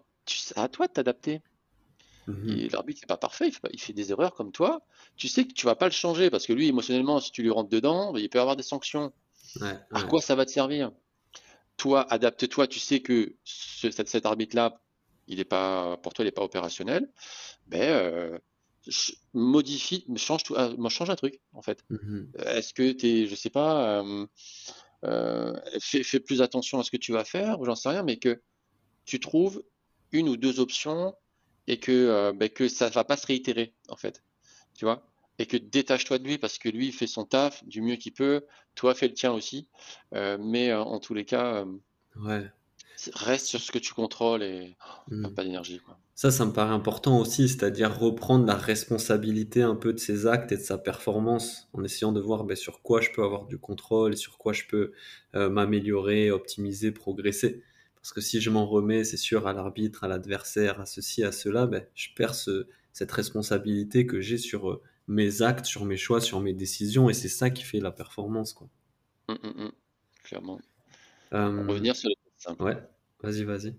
à toi de t'adapter. Mmh l'arbitre n'est pas parfait, il fait, des erreurs comme toi. Tu sais que tu vas pas le changer parce que lui, émotionnellement, si tu lui rentres dedans, il peut avoir des sanctions. à quoi ça va te servir? Toi, adapte-toi. Tu sais que cet, arbitre-là, il est pas pour toi, il n'est pas opérationnel. Ben, euh, modifie, change, tout, euh, change un truc en fait. Mmh Est-ce que tu es, je sais pas, euh, fais, fais, plus attention à ce que tu vas faire ou j'en sais rien, mais que tu trouves une ou deux options et que, euh, ben, que ça va pas se réitérer, en fait. Tu vois? Et que détache-toi de lui parce que lui, il fait son taf du mieux qu'il peut. Toi, fais le tien aussi. Euh, mais euh, en tous les cas, ouais. reste sur ce que tu contrôles et mmh. pas d'énergie. Ça, ça me paraît important aussi, c'est-à-dire reprendre la responsabilité un peu de ses actes et de sa performance en essayant de voir ben, sur quoi je peux avoir du contrôle, sur quoi je peux m'améliorer, optimiser, progresser. Parce que si je m'en remets, c'est sûr, à l'arbitre, à l'adversaire, à ceci, à cela, ben, je perds cette responsabilité que j'ai sur euh, mes actes, sur mes choix, sur mes décisions, et c'est ça qui fait la performance. Quoi. Mmh, mmh, mmh. clairement. Euh, revenir sur les choses simples. Ouais, vas-y, vas-y.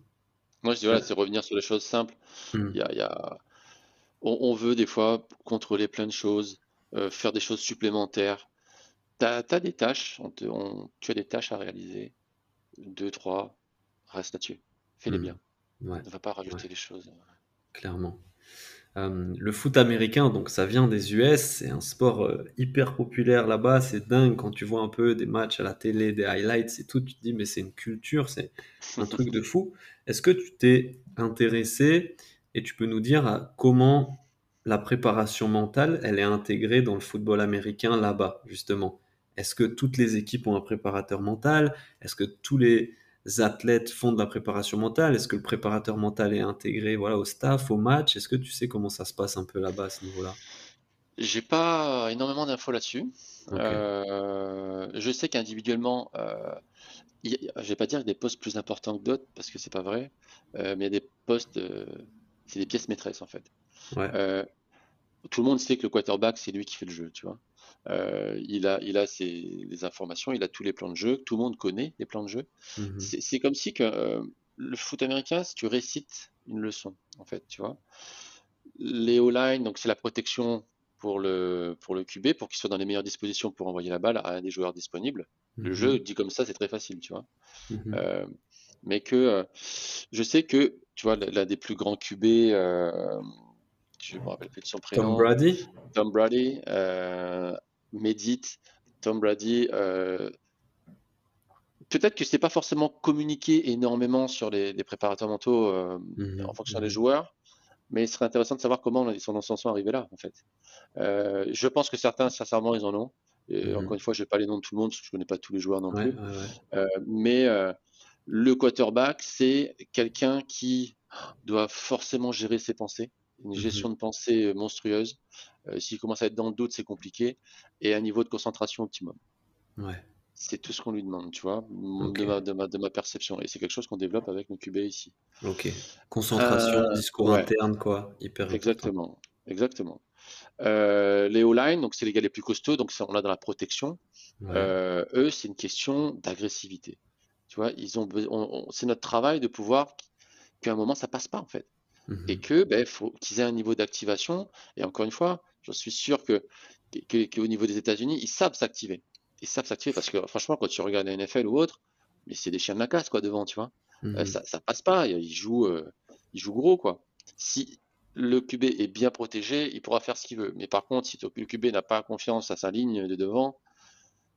Moi, je dis, voilà, c'est revenir sur les choses simples. Il y a, On, veut des fois contrôler plein de choses, euh, faire des choses supplémentaires. Tu as, des tâches, tu as des tâches à réaliser. Deux, trois, reste là-dessus. Fais-les hmm. bien. Ne va pas rajouter les choses. Clairement. Euh, le foot américain, donc ça vient des US, c'est un sport euh, hyper populaire là-bas, c'est dingue quand tu vois un peu des matchs à la télé, des highlights et tout, tu te dis mais c'est une culture, c'est un truc de fou. Est-ce que tu t'es intéressé et tu peux nous dire comment la préparation mentale, elle est intégrée dans le football américain là-bas, justement? Est-ce que toutes les équipes ont un préparateur mental? Est-ce que tous les athlètes font de la préparation mentale? Est-ce que le préparateur mental est intégré voilà, au staff, au match? Est-ce que tu sais comment ça se passe un peu là-bas à ce niveau-là? J'ai pas énormément d'infos là-dessus. Euh, je sais qu'individuellement, euh, je vais pas dire y des postes plus importants que d'autres parce que c'est pas vrai, euh, mais il y a des postes, euh, c'est des pièces maîtresses en fait. tout le monde sait que le quarterback c'est lui qui fait le jeu, tu vois. Euh, il a, il a ses, les informations, il a tous les plans de jeu, tout le monde connaît les plans de jeu. Mhm. C'est comme si que euh, le foot américain, si tu récites une leçon, en fait, tu vois. Les O-line, donc c'est la protection pour le, pour le QB, pour qu'il soit dans les meilleures dispositions pour envoyer la balle à un des joueurs disponibles. Le mhm. jeu dit comme ça, c'est très facile, tu vois. Mhm. Euh, mais que je sais que, tu vois, l'un des plus grands QB, je me rappelle plus de son prénom. Tom Brady? Tom Brady, médite, Tom Brady. Euh, peut-être que c'est pas forcément communiqué énormément sur les, préparateurs mentaux euh, mhm. en fonction des mhm. joueurs, mais il serait intéressant de savoir comment ils sont, sont arrivés là, en fait. Euh, je pense que certains, sincèrement, ils en ont. Et mhm. Encore une fois, je vais pas les noms de tout le monde parce que je connais pas tous les joueurs non plus. mais le quarterback, c'est quelqu'un qui doit forcément gérer ses pensées, une gestion de pensée monstrueuse. Euh, s'il commence à être dans le doute, c'est compliqué. Et un niveau de concentration optimum. Ouais. C'est tout ce qu'on lui demande, tu vois, de, ma, de, ma, perception. Et c'est quelque chose qu'on développe avec nos QB ici. Ok. Concentration, euh, discours interne, quoi. Hyper Exactement. Exactement. Euh, les O-line, donc c'est les gars les plus costauds, donc on l'a dans la protection. eux, c'est une question d'agressivité. Tu vois, ils ont, c'est notre travail de pouvoir qu'à un moment ça passe pas en fait, et mhm. que ben faut qu'ils aient un niveau d'activation. Et encore une fois, je suis sûr que qu'au niveau des États-Unis, ils savent s'activer. Ils savent s'activer parce que franchement, quand tu regardes la NFL ou autre, mais c'est des chiens de la casse quoi devant, tu vois. Euh, mhm. ça, ça passe pas. Ils jouent, euh, ils jouent gros quoi. Si le QB est bien protégé, il pourra faire ce qu'il veut. Mais par contre, si le QB n'a pas confiance à sa ligne de devant,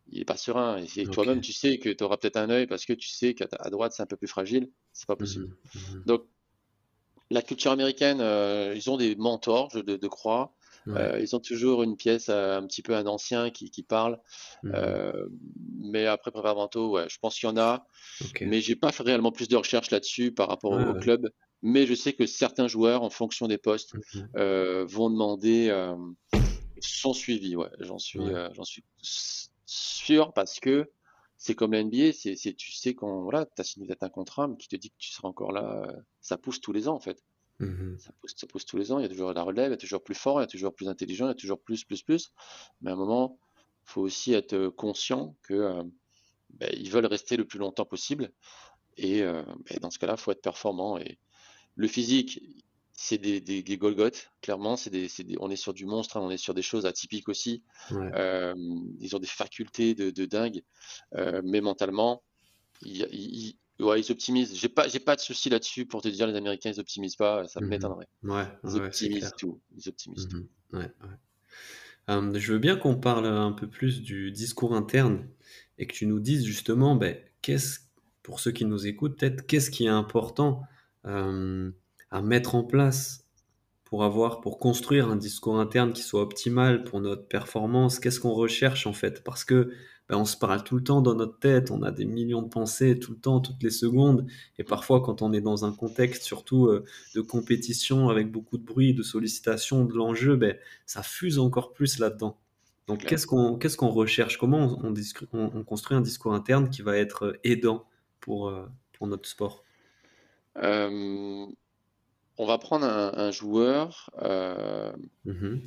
il est pas serein. Et toi-même, tu sais que tu auras peut-être un œil parce que tu sais qu'à droite, c'est un peu plus fragile. C'est pas possible. Mhm. Donc, la culture américaine, euh, ils ont des mentors, je de, crois. Euh, ils ont toujours une pièce euh, un petit peu un ancien qui, parle. Mhm. mais après préparateurs, ouais, je pense qu'il y en a. Mais j'ai pas fait réellement plus de recherches là-dessus par rapport au, club. Mais je sais que certains joueurs, en fonction des postes, mhm. vont demander, sont suivis. Ouais, j'en suis, j'en suis sûr parce que c'est comme la NBA, c'est, tu sais quand voilà, tu as signé un contrat, mais qui te dit que tu seras encore là, ça pousse tous les ans en fait. Mmh ça, pousse, ça, pousse, tous les ans, il y a toujours la relève, il y a toujours plus fort, il y a toujours plus intelligent, il y a toujours plus, plus, plus. Mais à un moment, il faut aussi être conscient que euh, ben, ils veulent rester le plus longtemps possible. Et euh, ben, dans ce cas-là, il faut être performant. Et le physique, c'est des, des, des Golgoth, clairement. C'est des, des, on est sur du monstre, hein, on est sur des choses atypiques aussi. Euh, ils ont des facultés de, de dingue, euh, mais mentalement, ils, ils, ouais, ils optimisent. J'ai pas, j'ai pas de souci là-dessus pour te dire les Américains ils optimisent pas, ça me mmh m'étonnerait. Ouais, ils optimisent tout. Ils optimisent tout. Mmh ouais, euh, je veux bien qu'on parle un peu plus du discours interne et que tu nous dises justement, ben, qu'est-ce, pour ceux qui nous écoutent, peut-être qu'est-ce qui est important. Euh, à mettre en place pour avoir, pour construire un discours interne qui soit optimal pour notre performance Qu'est-ce qu'on recherche en fait? Parce que ben, on se parle tout le temps dans notre tête, on a des millions de pensées tout le temps, toutes les secondes, et parfois quand on est dans un contexte surtout euh, de compétition avec beaucoup de bruit, de sollicitation, de l'enjeu, ben, ça fuse encore plus là-dedans. Donc qu'est-ce qu'on qu'est-ce qu'on recherche? Comment on, on, construit un discours interne qui va être aidant pour, euh, pour notre sport? Euh, on va prendre un, joueur. Euh, mmh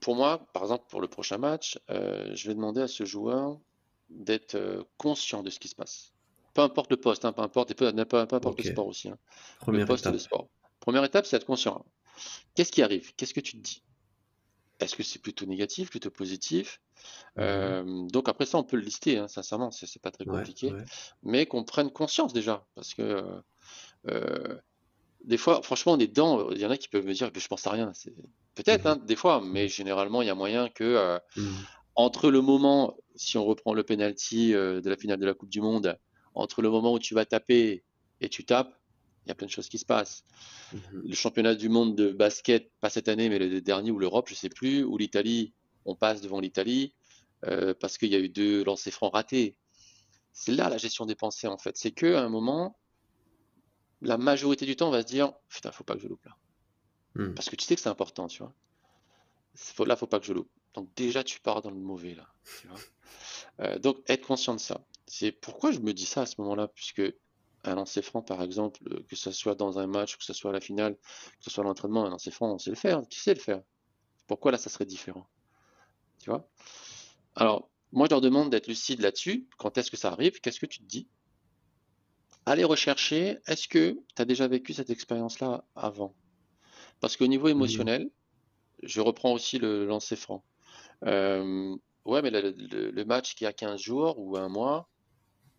pour moi, par exemple, pour le prochain match, euh, je vais demander à ce joueur d'être euh, conscient de ce qui se passe. Peu importe le poste, hein, peu importe, peu, importe le sport aussi. Hein. le poste étape. de sport. Première étape, c'est être conscient. Qu'est-ce qui arrive? Qu'est-ce que tu te dis? Est-ce que c'est plutôt négatif, plutôt positif? Mmh Donc après ça, on peut le lister, hein, sincèrement, c'est pas très compliqué. Mais qu'on prenne conscience déjà, parce que des fois, franchement, on est dedans. Il y en a qui peuvent me dire que je pense à rien. Peut-être, hein, des fois, mais généralement, il y a moyen que euh, entre le moment, si on reprend le penalty euh, de la finale de la Coupe du Monde, entre le moment où tu vas taper et tu tapes, il y a plein de choses qui se passent. Le championnat du monde de basket, pas cette année, mais le dernier, ou l'Europe, je sais plus, ou l'Italie, on passe devant l'Italie euh, parce qu'il y a eu deux lancers francs ratés. C'est là la gestion des pensées, en fait. C'est qu'à un moment, la majorité du temps, on va se dire Putain, faut pas que je loupe là. Hmm. Parce que tu sais que c'est important, tu vois. Faut, là, faut pas que je loupe. Donc, déjà, tu pars dans le mauvais, là. Euh, donc, être conscient de ça. C'est pourquoi je me dis ça à ce moment-là, puisque un lancer franc, par exemple, euh, que ce soit dans un match, que ce soit à la finale, que ce soit à l'entraînement, un lancer franc, on sait le faire. Qui sait le faire? Pourquoi là, ça serait différent? Tu vois? Alors, moi, je leur demande d'être lucide là-dessus. Quand est-ce que ça arrive? Qu'est-ce que tu te dis? Allez rechercher, est-ce que tu as déjà vécu cette expérience-là avant? Parce qu'au niveau émotionnel, je reprends aussi le lancer franc. Euh, ouais, mais le, match qui a 15 jours ou un mois,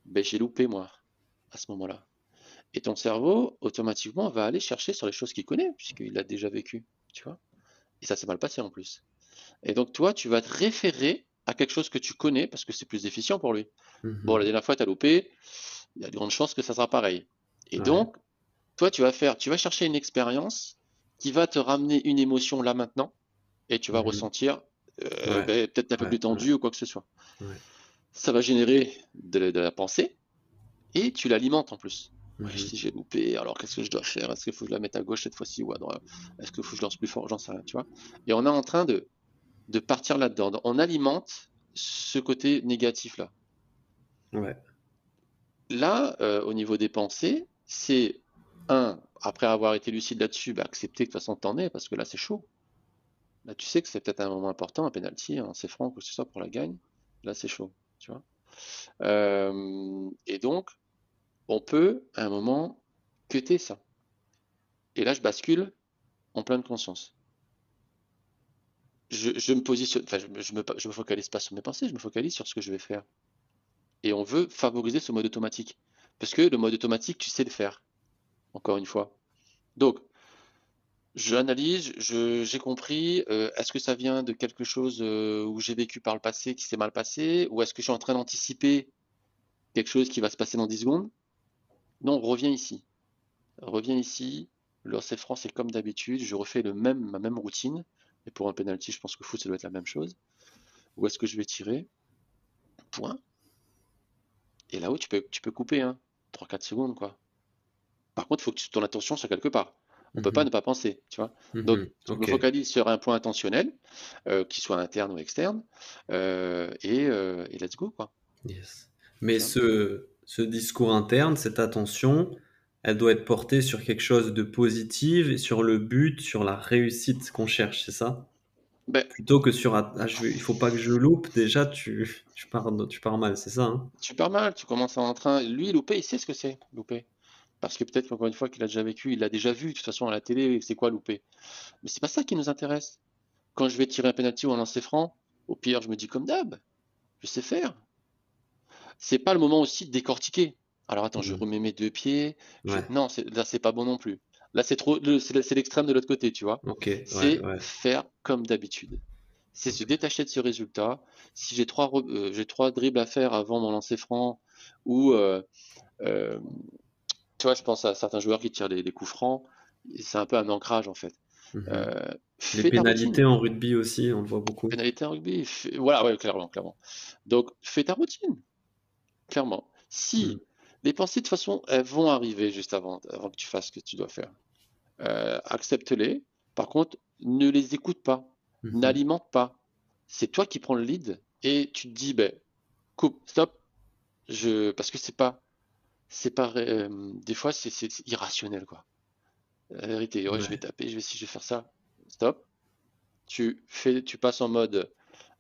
ben, j'ai loupé moi à ce moment-là. Et ton cerveau, automatiquement, va aller chercher sur les choses qu'il connaît, puisqu'il a déjà vécu, tu vois? Et ça s'est mal passé en plus. Et donc, toi, tu vas te référer à quelque chose que tu connais parce que c'est plus efficient pour lui. Mhm. Bon, la dernière fois, tu as loupé, il y a de grandes chances que ça sera pareil. Et donc, toi, tu vas faire, tu vas chercher une expérience qui va te ramener une émotion là maintenant, et tu vas mhm. ressentir euh, ben, peut-être un peu plus tendu ou quoi que ce soit. Ça va générer de la pensée, et tu l'alimentes en plus. Si j'ai loupé, alors qu'est-ce que je dois faire? Est-ce qu'il faut que je la mette à gauche cette fois-ci ou à droite? Est-ce qu'il faut que je lance plus fort? J'en sais rien, tu vois. Et on est en train de, de partir là-dedans. On alimente ce côté négatif-là. Ouais. Là, euh, au niveau des pensées, c'est un, après avoir été lucide là-dessus, bah, accepter que de toute façon t'en es, parce que là c'est chaud. Là tu sais que c'est peut-être un moment important, un penalty, c'est franc, que ce soit pour la gagne. Là c'est chaud, tu vois. Euh, et donc, on peut, à un moment, cuter ça. Et là, je bascule en pleine conscience. Je, me me focalise pas sur mes pensées, je me focalise sur ce que je vais faire. Et on veut favoriser ce mode automatique. Parce que le mode automatique, tu sais le faire. Encore une fois. Donc, J'analyse, j'ai compris. Euh, est-ce que ça vient de quelque chose euh, où j'ai vécu par le passé qui s'est mal passé Ou est-ce que je suis en train d'anticiper quelque chose qui va se passer dans 10 secondes? Non, reviens ici. Reviens ici. Le c'est franc, c'est comme d'habitude. Je refais le même, ma même routine. Et pour un penalty, je pense que foot, ça doit être la même chose. Où est-ce que je vais tirer? Point. Et là-haut, tu peux, tu peux couper, hein. 3-4 secondes, quoi. Par contre, il faut que tu ton attention soit quelque part. On ne peut pas mhm. ne pas penser, tu vois. Mhm. Donc, je me focalise sur un point intentionnel, euh, qu'il soit interne ou externe, euh, euh, et, let's go, quoi. Yes. Mais ce, ce discours interne, cette attention, elle doit être portée sur quelque chose de positif et sur le but, sur la réussite qu'on cherche, c'est ça? Ben, Plutôt que sur ah, je, il faut pas que je loupe, déjà tu, tu, pars, tu pars mal, c'est ça hein? Tu pars mal, tu commences en train. Lui, louper, il sait ce que c'est, louper. Parce que peut-être qu'encore une fois qu'il a déjà vécu, il l'a déjà vu de toute façon à la télé, c'est quoi louper? Mais c'est pas ça qui nous intéresse. Quand je vais tirer un penalty ou un lancer franc, au pire, je me dis comme d'hab, je sais faire. C'est pas le moment aussi de décortiquer. Alors attends, je mmh. remets mes deux pieds. Non, là c'est pas bon non plus. Là c'est trop, c'est l'extrême de l'autre côté, tu vois. c'est faire comme d'habitude. C'est se détacher de ce résultat. Si j'ai trois, euh, j'ai trois dribbles à faire avant mon lancer franc ou euh, euh, tu vois, je pense à certains joueurs qui tirent des, coups francs. C'est un peu un ancrage en fait. Euh, les pénalités en rugby aussi, on le voit beaucoup. Pénalités en rugby, voilà, ouais, clairement, clairement. Donc, fais ta routine, clairement. Si mhm. Les pensées, de toute façon, elles vont arriver juste avant, avant que tu fasses ce que tu dois faire. Euh, accepte-les. Par contre, ne les écoute pas, mhm. n'alimente pas. C'est toi qui prends le lead et tu te dis, ben, coupe, stop, je... parce que c'est pas c'est pas euh, des fois c'est irrationnel quoi. La vérité, je vais taper, je vais si je vais faire ça. Stop. Tu fais, tu passes en mode,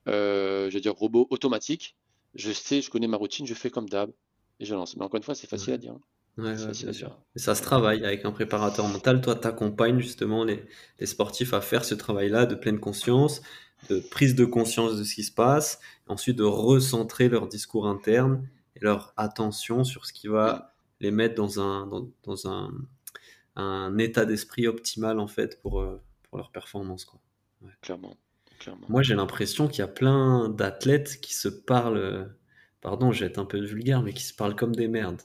euh, je veux dire robot automatique. Je sais, je connais ma routine, je fais comme d'hab et je lance. Mais encore une fois, c'est facile à dire. Hein. ça se travaille avec un préparateur mental. Toi, tu accompagnes justement les, les, sportifs à faire ce travail-là de pleine conscience, de prise de conscience de ce qui se passe, ensuite de recentrer leur discours interne leur attention sur ce qui va les mettre dans un, dans, un, un état d'esprit optimal en fait pour, euh, pour leur performance. Quoi. Clairement, Moi j'ai l'impression qu'il y a plein d'athlètes qui se parlent, euh, pardon, je vais être un peu vulgaire, mais qui se parlent comme des merdes.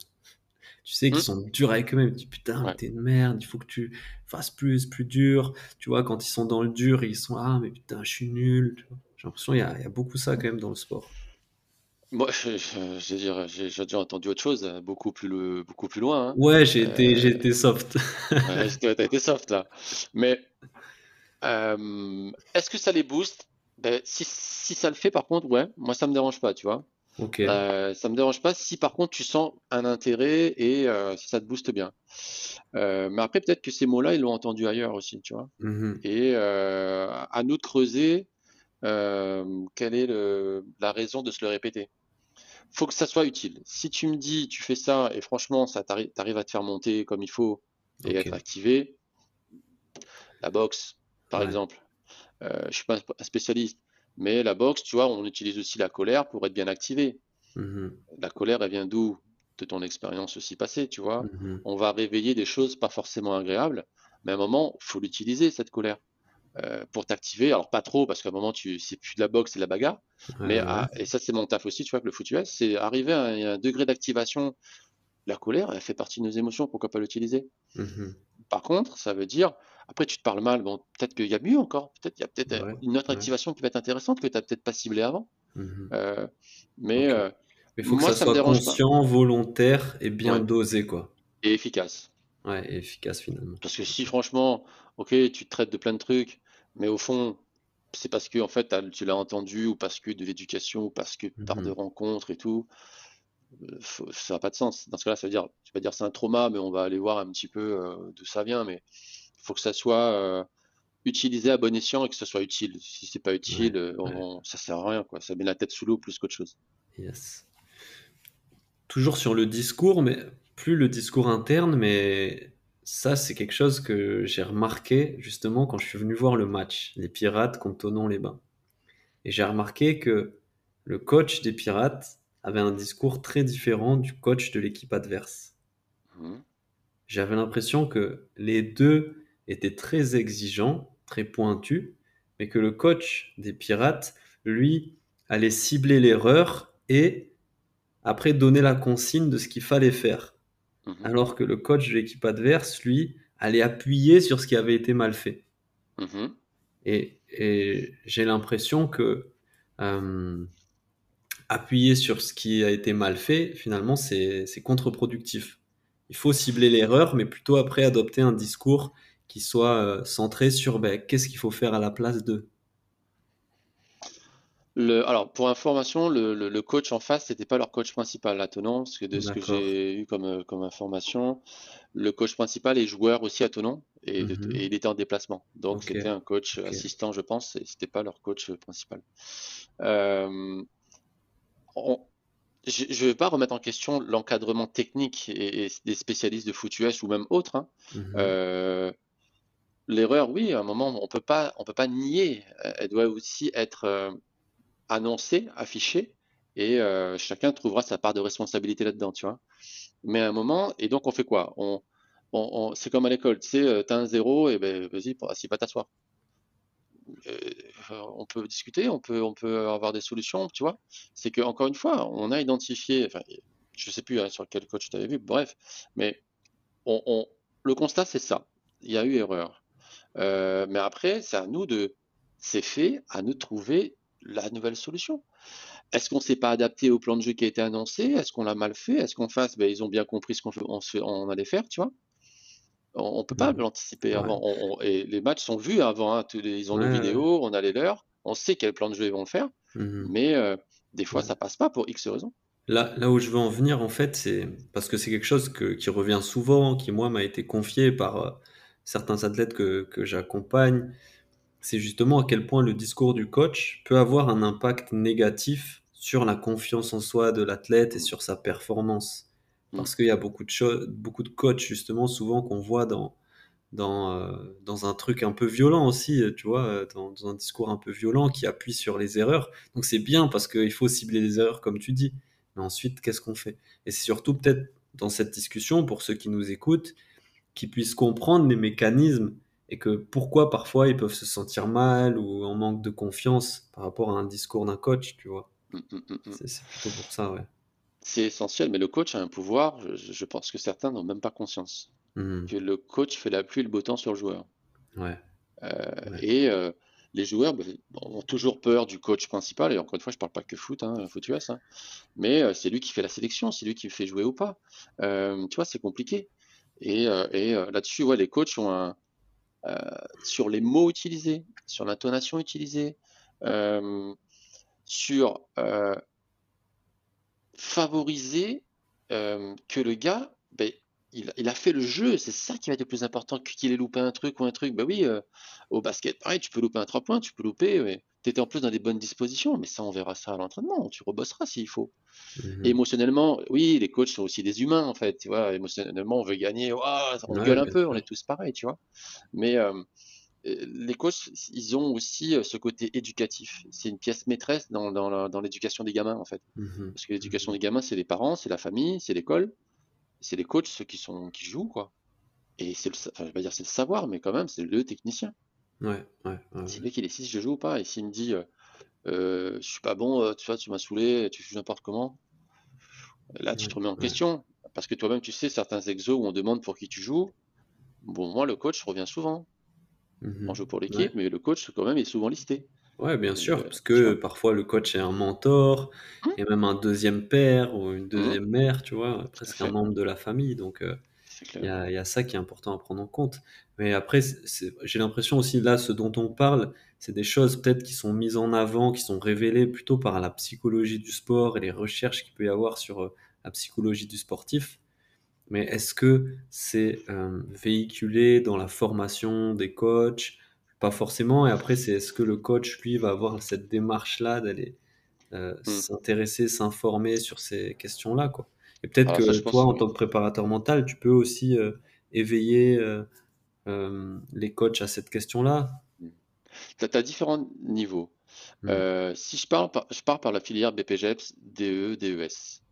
Tu sais, qui mmh. sont durs avec eux-mêmes. Tu putain, t'es une merde, il faut que tu fasses plus, plus dur. Tu vois, quand ils sont dans le dur, ils sont ah, mais putain, je suis nul. J'ai l'impression qu'il y, y, a beaucoup ça quand même dans le sport. Moi, j'ai déjà entendu autre chose, beaucoup plus, beaucoup plus loin. Hein. Ouais, j'ai été, j'ai été soft. ouais, t'as été soft là? Mais euh, est-ce que ça les booste? Ben, si, si, ça le fait, par contre, ouais, moi ça me dérange pas, tu vois. Ok. Euh, ça me dérange pas si par contre tu sens un intérêt et euh, ça te booste bien. Euh, mais après, peut-être que ces mots-là, ils l'ont entendu ailleurs aussi, tu vois. Mmh et à nous de creuser quelle est le, la raison de se le répéter faut que ça soit utile. Si tu me dis, tu fais ça et franchement, ça t'arrive à te faire monter comme il faut et être activé, la boxe, par exemple, euh, je suis pas un spécialiste, mais la boxe, tu vois, on utilise aussi la colère pour être bien activé. Mmh la colère, elle vient d'où? De ton expérience aussi passée, tu vois. Mmh on va réveiller des choses pas forcément agréables, mais à un moment, faut l'utiliser, cette colère. Euh, pour t'activer. Alors pas trop parce qu'à un moment tu c'est plus de la boxe, c'est de la bagarre. mais et ça c'est mon taf aussi, tu vois que le foot c'est arriver à un, degré d'activation. La colère, elle fait partie de nos émotions, pourquoi pas l'utiliser? Mmh Par contre, ça veut dire après tu te parles mal, bon peut-être qu'il y a mieux encore, peut-être il y a peut-être une autre activation qui va être intéressante que tu n'as peut-être pas ciblé avant. Mmh euh, mais euh, il faut que ça, soit conscient, volontaire et bien dosé quoi. Et efficace. Ouais, et efficace finalement. Parce que si franchement, ok, tu te traites de plein de trucs, mais au fond, c'est parce que en fait, tu l'as entendu ou parce que de l'éducation ou parce que par de mmh rencontres et tout. Euh, ça n'a pas de sens. Dans ce cas-là, ça veut dire, tu vas dire c'est un trauma, mais on va aller voir un petit peu euh, d'où ça vient. Mais il faut que ça soit euh, utilisé à bon escient et que ça soit utile. Si c'est pas utile, ça sert à rien. Quoi. Ça met la tête sous l'eau plus qu'autre chose. Yes. Toujours sur le discours, mais plus le discours interne, mais ça, c'est quelque chose que j'ai remarqué justement quand je suis venu voir le match, les Pirates contre Tonon-les-Bains. Et j'ai remarqué que le coach des Pirates avait un discours très différent du coach de l'équipe adverse. Mmh. J'avais l'impression que les deux étaient très exigeants, très pointus, mais que le coach des Pirates, lui, allait cibler l'erreur et après donner la consigne de ce qu'il fallait faire. Mhm. alors que le coach de l'équipe adverse, lui, allait appuyer sur ce qui avait été mal fait. Mhm. Et, j'ai l'impression que euh, appuyer sur ce qui a été mal fait, finalement, c'est contre-productif. Il faut cibler l'erreur, mais plutôt après adopter un discours qui soit euh, centré sur ben, qu'est-ce qu'il faut faire à la place de alors, pour information, le, coach en face, c'était pas leur coach principal à Tonon, parce que de ce que j'ai eu comme, comme information, le coach principal est joueur aussi à Tonon et, mhm. il était en déplacement. Donc, c'était un coach assistant, je pense, et c'était pas leur coach principal. Euh, je ne vais pas remettre en question l'encadrement technique et, des spécialistes de foot US ou même autres. Hein. Mhm. Euh, l'erreur, oui, à un moment, on peut pas, on peut pas nier. Elle doit aussi être euh, annoncé, affiché, et euh, chacun trouvera sa part de responsabilité là-dedans, tu vois. Mais à un moment, et donc on fait quoi? On, on, C'est comme à l'école, tu sais, t'as un zéro, et ben vas-y, assis pas t'asseoir. Euh, on peut discuter, on peut, avoir des solutions, tu vois. C'est que encore une fois, on a identifié, enfin, je sais plus hein, sur quel coach tu avais vu, bref, mais on, le constat c'est ça. Il y a eu erreur. mais après, c'est à nous de, c'est fait, à nous de trouver la nouvelle solution. Est-ce qu'on ne s'est pas adapté au plan de jeu qui a été annoncé? Est-ce qu'on l'a mal fait? Est-ce qu'on fasse ben, Ils ont bien compris ce qu'on on, allait faire, tu vois? On ne peut pas l'anticiper avant. et les matchs sont vus avant. Hein, ils ont les vidéos, on a les leurs. On sait quel plan de jeu ils vont faire. Mmh mais euh, des fois, ça passe pas pour X raisons. Là, là où je veux en venir, en fait, c'est parce que c'est quelque chose qui revient souvent, qui, moi, m'a été confié par euh, certains athlètes que, que j'accompagne c'est justement à quel point le discours du coach peut avoir un impact négatif sur la confiance en soi de l'athlète et sur sa performance. Parce qu'il y a beaucoup de choses, beaucoup de coachs justement souvent qu'on voit dans dans, euh, dans un truc un peu violent aussi, tu vois, dans, dans, un discours un peu violent qui appuie sur les erreurs. Donc c'est bien parce qu'il faut cibler les erreurs comme tu dis. Mais ensuite, qu'est-ce qu'on fait? Et c'est surtout peut-être dans cette discussion, pour ceux qui nous écoutent, qu'ils puissent comprendre les mécanismes et que pourquoi parfois ils peuvent se sentir mal ou en manque de confiance par rapport à un discours d'un coach, tu vois. Mmh, mmh, mmh, c'est plutôt pour ça, ouais. C'est essentiel, mais le coach a un pouvoir, je, pense que certains n'ont même pas conscience, que le coach fait la pluie et le beau temps sur le joueur. Ouais. Euh, et euh, les joueurs bah, ont toujours peur du coach principal, et encore une fois, je ne parle pas que foot, hein, foot US, hein, mais euh, c'est lui qui fait la sélection, c'est lui qui fait jouer ou pas. tu vois, c'est compliqué. Et, là-dessus, ouais, les coachs ont un, sur les mots utilisés, sur l'intonation utilisée, sur favoriser que le gars, ben, il, a fait le jeu, c'est ça qui va être le plus important qu'il ait loupé un truc ou un truc. Ben oui, au basket, pareil, tu peux louper un 3 points, tu peux louper, mais tu étais en plus dans des bonnes dispositions, mais ça, on verra ça à l'entraînement, tu rebosseras s'il faut. Mmh émotionnellement, oui, les coachs sont aussi des humains, en fait, tu vois, émotionnellement, on veut gagner, on gueule un peu, on est tous pareils, tu vois. Mais les coachs, ils ont aussi ce côté éducatif. C'est une pièce maîtresse dans, dans l'éducation des gamins, en fait. Mmh Parce que l'éducation mmh des gamins, c'est les parents, c'est la famille, c'est l'école, c'est les coachs, ceux qui, sont, qui jouent, quoi. Et c'est le, enfin, je vais pas dire c'est le savoir, mais quand même, c'est le technicien. Ouais, ouais, c'est lui qui décide si je joue ou pas. Et s'il me dit, euh, euh, je suis pas bon, euh, tu vois, tu m'as saoulé, tu joues n'importe comment, là, tu te remets en question. Parce que toi-même, tu sais, certains exos où on demande pour qui tu joues, bon, moi, le coach revient souvent. Mmh on joue pour l'équipe, mais le coach, quand même, est souvent listé. Ouais, bien sûr, parce que parfois le coach est un mentor, mmh. et même un deuxième père ou une mmh. deuxième mère, tu vois, presque un membre de la famille. Donc, il y, a, ça qui est important à prendre en compte. Mais après, j'ai l'impression aussi, là, ce dont on parle, c'est des choses peut-être qui sont mises en avant, qui sont révélées plutôt par la psychologie du sport et les recherches qu'il peut y avoir sur la psychologie du sportif. Mais est-ce que c'est véhiculé dans la formation des coachs? Pas forcément. Et après, c'est est-ce que le coach, lui, va avoir cette démarche-là d'aller mmh. s'intéresser, s'informer sur ces questions-là quoi? Et peut-être que toi, en tant que préparateur mental, tu peux aussi éveiller les coachs à cette question-là. Tu as, différents niveaux. Mmh. si je parle, par, je pars par la filière BPGEPS, DE, DES.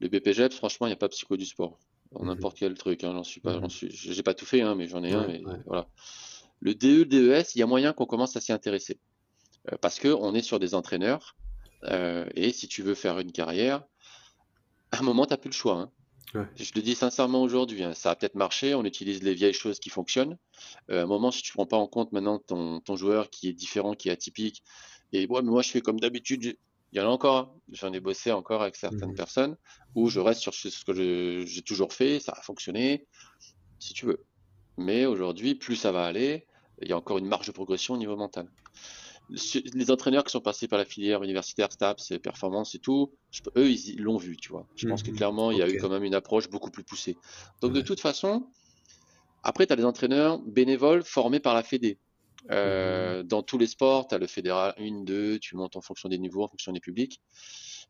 Le BPGEPS, franchement, il n'y a pas psycho du sport. Mmh n'importe quel truc. Hein, j'en suis pas, suis, j'ai pas tout fait, hein, mais j'en ai un. Voilà. Le DE, DES, il y a moyen qu'on commence à s'y intéresser euh, parce que on est sur des entraîneurs euh, et si tu veux faire une carrière, à un moment, tu n'as plus le choix. Hein. Je le dis sincèrement aujourd'hui, ça a peut-être marché, on utilise les vieilles choses qui fonctionnent. Euh, à un moment, si tu ne prends pas en compte maintenant ton, ton, joueur qui est différent, qui est atypique, et ouais, mais moi je fais comme d'habitude, il y en a encore, j'en ai bossé encore avec certaines mmh personnes où je reste sur ce que j'ai toujours fait, ça a fonctionné, si tu veux. Mais aujourd'hui, plus ça va aller, il y a encore une marge de progression au niveau mental. Les entraîneurs qui sont passés par la filière universitaire, STAPS et performance et tout, eux, ils l'ont vu, tu vois. Je pense que mmh clairement, il y a eu quand même une approche beaucoup plus poussée. Donc, de toute façon, après, tu as des entraîneurs bénévoles formés par la Fédé. Euh, dans tous les sports, tu as le fédéral 1, 2, tu montes en fonction des niveaux, en fonction des publics.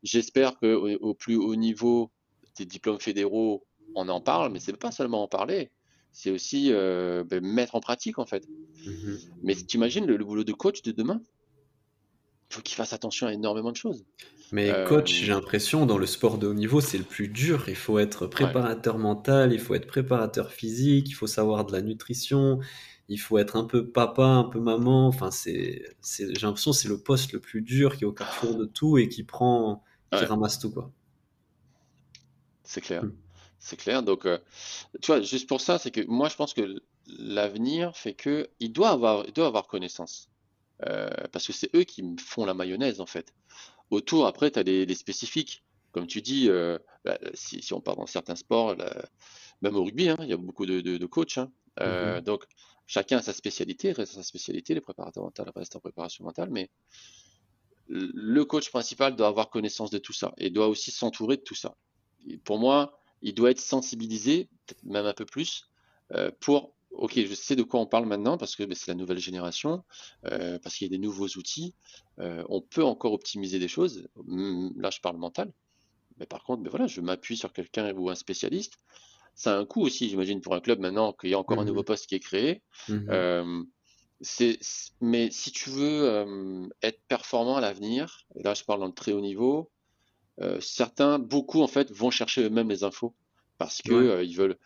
J'espère qu'au au plus haut niveau des diplômes fédéraux, on en parle, mais c'est pas seulement en parler, c'est aussi euh, ben, mettre en pratique en fait. Mhm. Mais tu imagines le, boulot de coach de demain? Il faut qu'il fasse attention à énormément de choses. Mais euh, coach, j'ai l'impression, dans le sport de haut niveau, c'est le plus dur. Il faut être préparateur mental, il faut être préparateur physique, il faut savoir de la nutrition, il faut être un peu papa, un peu maman. Enfin, c'est, j'ai l'impression que c'est le poste le plus dur qui est au carrefour de tout et qui prend, qui ramasse tout quoi. C'est clair, hmm. c'est clair. Donc, euh, tu vois, juste pour ça, c'est que moi, je pense que l'avenir fait que il doit avoir, il doit avoir connaissance. Euh, parce que c'est eux qui font la mayonnaise en fait. Autour, après, tu as des, spécifiques. Comme tu dis, euh, bah, si, on part dans certains sports, même au rugby, hein, il y a beaucoup de, de, coachs. Hein. Mm-hmm. Donc, chacun a sa spécialité, reste sa spécialité, les préparateurs mentaux restent en préparation mentale, mais le coach principal doit avoir connaissance de tout ça et doit aussi s'entourer de tout ça. pour moi, il doit être sensibilisé, même un peu plus, euh, pour ok, je sais de quoi on parle maintenant parce que ben, c'est la nouvelle génération, euh, parce qu'il y a des nouveaux outils, euh, on peut encore optimiser des choses. Là, je parle mental, mais par contre, voilà, je m'appuie sur quelqu'un ou un spécialiste ça a un coût aussi, j'imagine, pour un club maintenant qu'il y a encore un nouveau mmh poste qui est créé. Mmh mais si tu veux être performant à l'avenir, et là je parle dans le très haut niveau, certains, beaucoup en fait, vont chercher eux-mêmes les infos parce que ils veulent.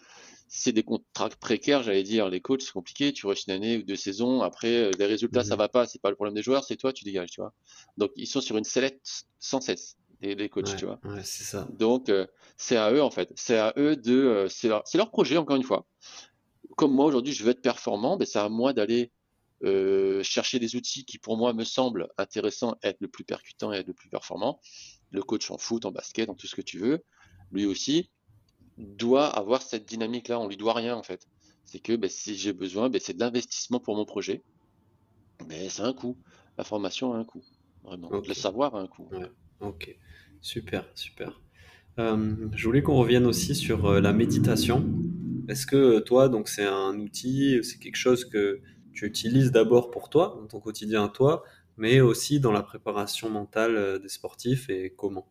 c'est des contrats précaires, j'allais dire. Les coachs, c'est compliqué. Tu restes une année ou deux saisons. Après, les résultats, ça mhm. va pas. C'est pas le problème des joueurs, c'est toi, tu dégages, tu vois. Donc, ils sont sur une sellette sans cesse, les, coachs, tu vois. Ouais, c'est ça. Donc, c'est à eux, en fait. C'est à eux de. c'est leur, leur, projet, encore une fois. Comme moi, aujourd'hui, je veux être performant, mais ben, c'est à moi d'aller euh, chercher des outils qui pour moi me semblent intéressants, être le plus percutant et être le plus performant. Le coach en foot, en basket, en tout ce que tu veux, lui aussi doit avoir cette dynamique-là. On lui doit rien en fait. C'est que ben, si j'ai besoin, ben, c'est de l'investissement pour mon projet. Mais c'est un coût. La formation a un coût. Vraiment. Le savoir a un coût. Ok. Super, super. Euh, je voulais qu'on revienne aussi sur euh, la méditation. Est-ce que toi, donc c'est un outil, c'est quelque chose que tu utilises d'abord pour toi, dans ton quotidien à toi, mais aussi dans la préparation mentale euh, des sportifs et comment?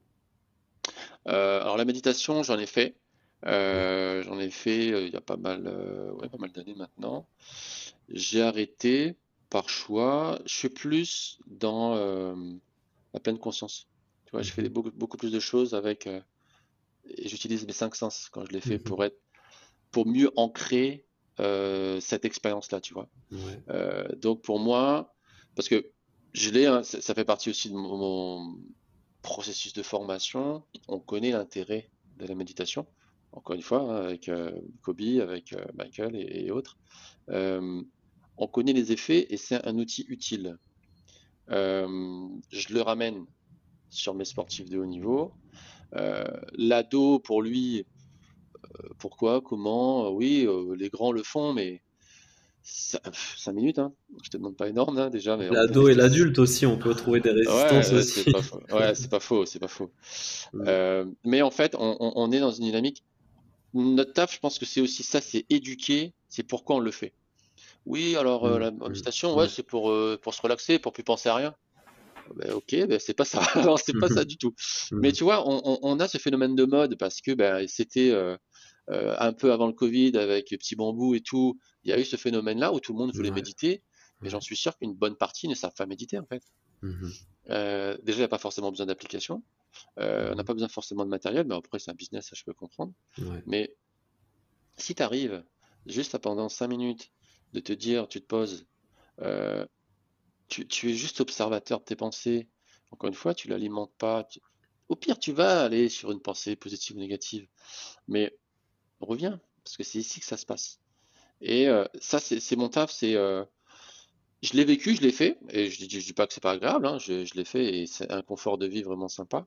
Euh, Alors la méditation, j'en ai fait. Euh, j'en ai fait il y a pas mal, ouais, pas mal d'années maintenant. J'ai arrêté par choix. Je suis plus dans la pleine conscience. Tu vois, je fais mhm. beaucoup, beaucoup plus de choses avec. et j'utilise mes cinq sens quand je les fais mhm. pour être, pour mieux ancrer euh, cette expérience-là, tu vois. Euh, donc pour moi, parce que je l'ai, hein, ça, fait partie aussi de mon, processus de formation, on connaît l'intérêt de la méditation, encore une fois, hein, avec euh, Kobe, avec Michael et, autres. on connaît les effets et c'est un outil utile. je le ramène sur mes sportifs de haut niveau. L'ado, pour lui, euh, pourquoi, comment, euh, oui, euh, les grands le font, mais 5 minutes, hein. je te demande pas énorme hein, déjà. L'ado et l'adulte aussi, on peut trouver des résistances aussi. C'est pas ouais, c'est pas faux, c'est pas faux. mais en fait, on, est dans une dynamique. Notre taf, je pense que c'est aussi ça, c'est éduquer, c'est pourquoi on le fait. Oui, alors mmh, la mmh, méditation, ouais, c'est pour, pour se relaxer, pour plus penser à rien. Ben, ok, ben, c'est pas ça. Alors c'est pas ça du tout. Mais tu vois, on, a ce phénomène de mode parce que ben, c'était euh, un peu avant le Covid avec Petit Bambou et tout, il y a eu ce phénomène-là où tout le monde voulait méditer, mais j'en suis sûr qu'une bonne partie ne savent pas méditer en fait. Mmh euh, déjà, il n'y a pas forcément besoin d'application, euh, on n'a mmh pas besoin forcément de matériel, mais après c'est un business, ça je peux comprendre. Mais si tu arrives juste à pendant 5 minutes de te dire, tu te poses, tu, es juste observateur de tes pensées, encore une fois, tu l'alimentes pas. Au pire, tu vas aller sur une pensée positive ou négative, mais reviens, parce que c'est ici que ça se passe. Et euh, ça, c'est mon taf, c'est... Euh, je l'ai vécu, je l'ai fait, et je ne dis, pas que c'est pas agréable, hein, je, l'ai fait, et c'est un confort de vie vraiment sympa.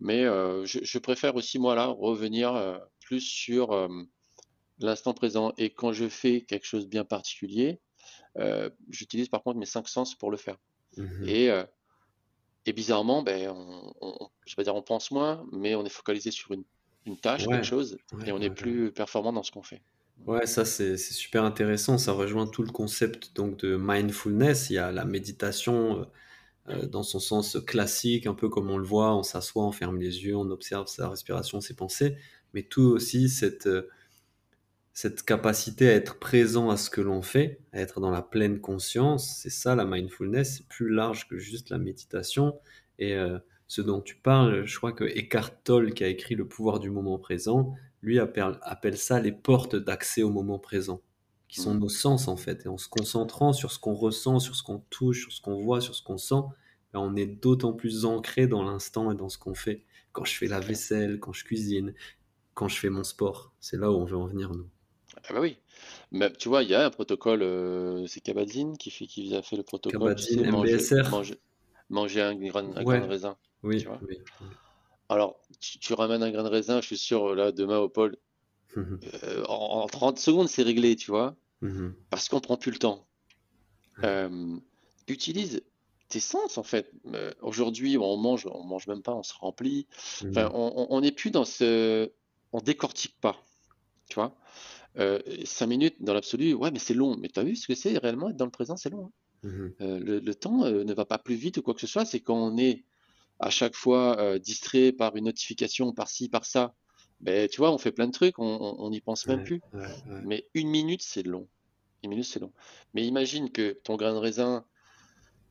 Mais euh, je, préfère aussi, moi, là, revenir plus sur l'instant présent. Et quand je fais quelque chose de bien particulier, j'utilise par contre mes cinq sens pour le faire. Mmh et, et bizarrement, ben, on, je vais pas dire on pense moins, mais on est focalisé sur une une tâche, quelque chose, et on est plus performant dans ce qu'on fait. Ouais, ça c'est super intéressant. Ça rejoint tout le concept donc de mindfulness. Il y a la méditation euh, euh, dans son sens classique, un peu comme on le voit, on s'assoit, on ferme les yeux, on observe sa respiration, ses pensées, mais tout aussi cette, euh, cette capacité à être présent à ce que l'on fait, à être dans la pleine conscience. C'est ça la mindfulness. C'est plus large que juste la méditation. Et ce dont tu parles, je crois que Eckhart Tolle, qui a écrit Le pouvoir du moment présent, lui appelle, ça les portes d'accès au moment présent, qui sont mmh. nos sens en fait. Et en se concentrant sur ce qu'on ressent, sur ce qu'on touche, sur ce qu'on voit, sur ce qu'on sent, ben, on est d'autant plus ancré dans l'instant et dans ce qu'on fait. Quand je fais la vaisselle, quand je cuisine, quand je fais mon sport, c'est là où on veut en venir nous. Ah bah oui. Mais tu vois, il y a un protocole, euh, c'est Kabat-Zinn qui, fait, qui a fait le protocole. Kabat-Zinn, MBSR. Manger, un, grain, grain de raisin. Oui, Alors, tu, ramènes un grain de raisin, je suis sûr, là, demain au pôle, mhm. euh, en, 30 secondes, c'est réglé, tu vois, mhm. parce qu'on prend plus le temps. Euh, utilise tes sens, en fait. Aujourd'hui, on mange, on mange même pas, on se remplit. Enfin, mhm. on n'est plus dans ce... On décortique pas, tu vois. 5 minutes dans l'absolu, ouais, mais c'est long. Mais tu as vu ce que c'est réellement être dans le présent, c'est long. Hein. le, le, temps ne va pas plus vite ou quoi que ce soit, c'est quand on est à chaque fois euh, distrait par une notification par-ci, par-ça, ben, tu vois, on fait plein de trucs, on n'y pense même plus. Mais une minute, c'est long. Une minute, c'est long. Mais imagine que ton grain de raisin,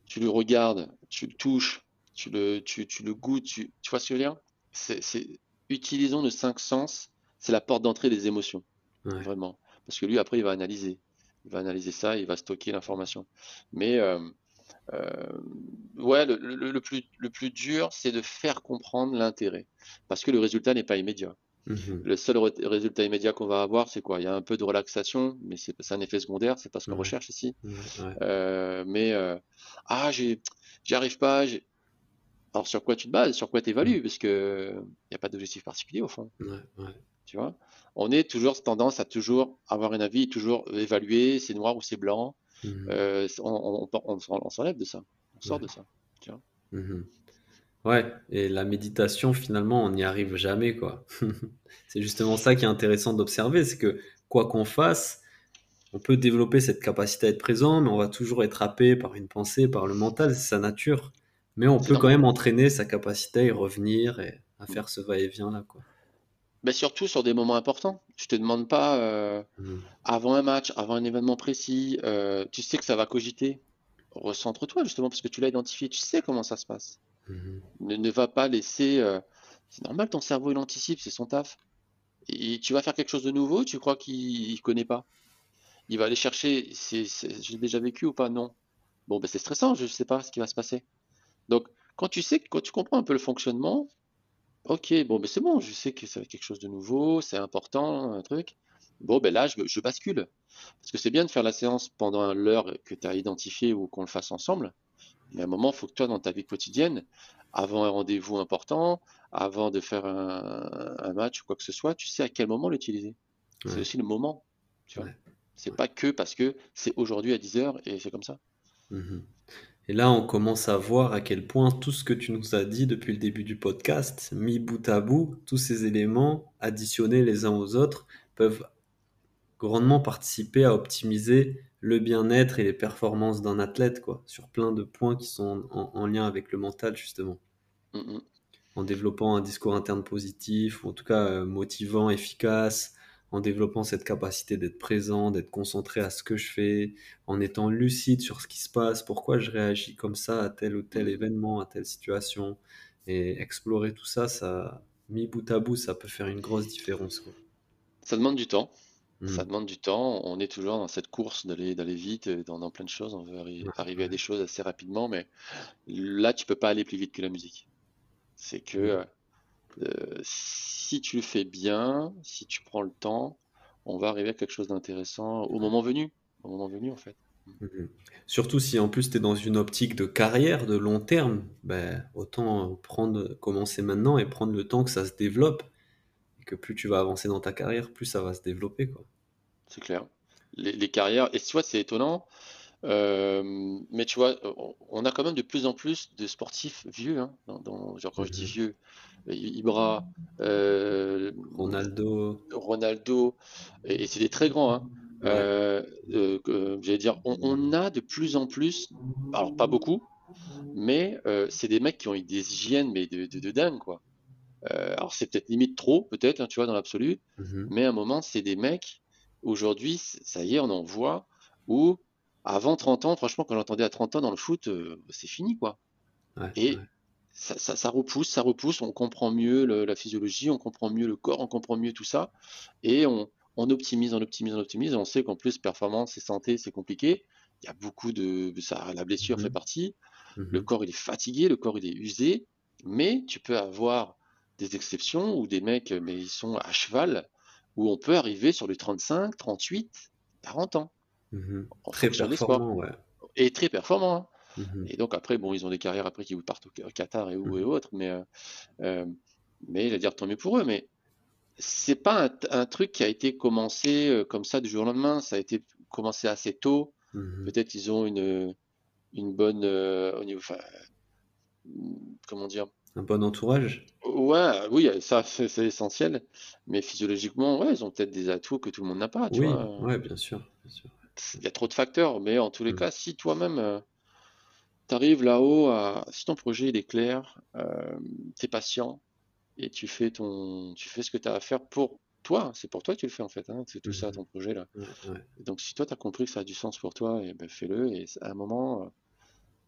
tu le regardes, tu le touches, tu le, tu, tu le goûtes, tu, tu, vois ce que je veux dire? C'est, Utilisons nos cinq sens, c'est la porte d'entrée des émotions. Vraiment. parce que lui, après, il va analyser. Il va analyser ça, il va stocker l'information. Mais euh, euh, ouais, le, plus, le plus dur, c'est de faire comprendre l'intérêt, parce que le résultat n'est pas immédiat. Mhm. Le seul résultat immédiat qu'on va avoir, c'est quoi? Il y a un peu de relaxation, mais c'est un effet secondaire, c'est pas ce qu'on recherche ici. Euh, mais ah, j'y arrive pas. Alors sur quoi tu te bases? Sur quoi tu évalues Parce que il n'y a pas d'objectif particulier au fond. Tu vois On est toujours tendance à toujours avoir un avis, toujours évaluer, c'est noir ou c'est blanc. Mmh. Euh, on, s'enlève de ça, on sort de ça. Tu vois mmh Ouais, et la méditation, finalement, on n'y arrive jamais, quoi. c'est justement ça qui est intéressant d'observer, c'est que quoi qu'on fasse, on peut développer cette capacité à être présent, mais on va toujours être happé par une pensée, par le mental, c'est sa nature. Mais on peut quand même entraîner sa capacité à y revenir et à faire ce va-et-vient là, quoi. Mais surtout sur des moments importants. Je te demande pas euh, mmh. avant un match, avant un événement précis, euh, tu sais que ça va cogiter. Recentre-toi justement parce que tu l'as identifié, tu sais comment ça se passe. Mmh. Ne, va pas laisser. Euh, c'est normal, ton cerveau il anticipe, c'est son taf. Et tu vas faire quelque chose de nouveau, tu crois qu'il connaît pas. Il va aller chercher. C'est, j'ai déjà vécu ou pas? Non. Bon, ben c'est stressant, je ne sais pas ce qui va se passer. Donc, quand tu sais, quand tu comprends un peu le fonctionnement, ok, bon, mais c'est bon, je sais que c'est quelque chose de nouveau, c'est important, un truc. Bon, ben là, je, bascule. Parce que c'est bien de faire la séance pendant l'heure que tu as identifiée ou qu'on le fasse ensemble. Mais à un moment, il faut que toi, dans ta vie quotidienne, avant un rendez-vous important, avant de faire un, match ou quoi que ce soit, tu sais à quel moment l'utiliser. C'est aussi le moment. Tu vois. C'est pas que parce que c'est aujourd'hui à 10h et c'est comme ça. Mmh et là, on commence à voir à quel point tout ce que tu nous as dit depuis le début du podcast, mis bout à bout, tous ces éléments additionnés les uns aux autres, peuvent grandement participer à optimiser le bien-être et les performances d'un athlète, quoi, sur plein de points qui sont en, lien avec le mental, justement. Mm. En développant un discours interne positif, ou en tout cas euh, motivant, efficace, en développant cette capacité d'être présent, d'être concentré à ce que je fais, en étant lucide sur ce qui se passe, pourquoi je réagis comme ça à tel ou tel événement, à telle situation, et explorer tout ça, ça, mis bout à bout, ça peut faire une grosse différence. Ça demande du temps. Mmh. Ça demande du temps. On est toujours dans cette course d'aller d'aller vite, dans, dans, plein de choses. On veut arriver à des choses assez rapidement, mais là, tu peux pas aller plus vite que la musique. C'est que mmh. Euh, si tu le fais bien, si tu prends le temps, on va arriver à quelque chose d'intéressant au moment venu. Au moment venu, en fait. Mhm. Surtout si en plus tu es dans une optique de carrière, de long terme, ben, autant prendre, commencer maintenant et prendre le temps que ça se développe. Et que plus tu vas avancer dans ta carrière, plus ça va se développer. C'est clair. Les, carrières, et tu vois, c'est étonnant, euh, mais tu vois, on a quand même de plus en plus de sportifs vieux, hein, dans, genre quand je dis mhm. vieux, Ibra, euh, Ronaldo, Ronaldo, et, c'est des très grands. Hein. Euh, j'allais dire, on, a de plus en plus, alors pas beaucoup, mais c'est des mecs qui ont eu des hygiènes mais de, de, dingue quoi. alors c'est peut-être limite trop, peut-être, hein, tu vois, dans l'absolu, mhm. mais à un moment c'est des mecs. Aujourd'hui, ça y est, on en voit où avant 30 ans, franchement, quand j'entendais à 30 ans dans le foot, euh, c'est fini, quoi. et Ça, ça, repousse, ça repousse, on comprend mieux la physiologie, on comprend mieux le corps, on comprend mieux tout ça, et on, optimise, on optimise, on optimise, et on sait qu'en plus, performance et santé, c'est compliqué. Il y a beaucoup de... Ça, la blessure fait mmh partie. Mmh le corps, il est fatigué, le corps, il est usé, mais tu peux avoir des exceptions où des mecs, mais ils sont à cheval, où on peut arriver sur les 35, 38, 40 ans. Mmh très performant, ouais. Et très performant. Hein. Mmh et donc après, bon, ils ont des carrières après qui partent au Qatar et, où, et mmh autres, mais, euh, euh, mais il dire tant mieux pour eux. Mais c'est pas un, truc qui a été commencé euh, comme ça du jour au lendemain. Ça a été commencé assez tôt. Peut-être ils ont une, une bonne au niveau, comment dire, un bon entourage? Ouais, oui, ça c'est essentiel. Mais physiologiquement, ouais, ils ont peut-être des atouts que tout le monde n'a pas. Tu oui, vois. ouais, bien sûr, bien sûr y a trop de facteurs, mais en tous les mm. cas, si toi-même euh, tu arrives là-haut, à, si ton projet il est clair, euh, tu es patient et tu fais, ton, tu fais ce que tu as à faire pour toi, c'est pour toi que tu le fais en fait, hein, c'est tout ça mm. ton projet là. Donc si toi tu as compris que ça a du sens pour toi, et eh ben fais-le et à un moment, euh,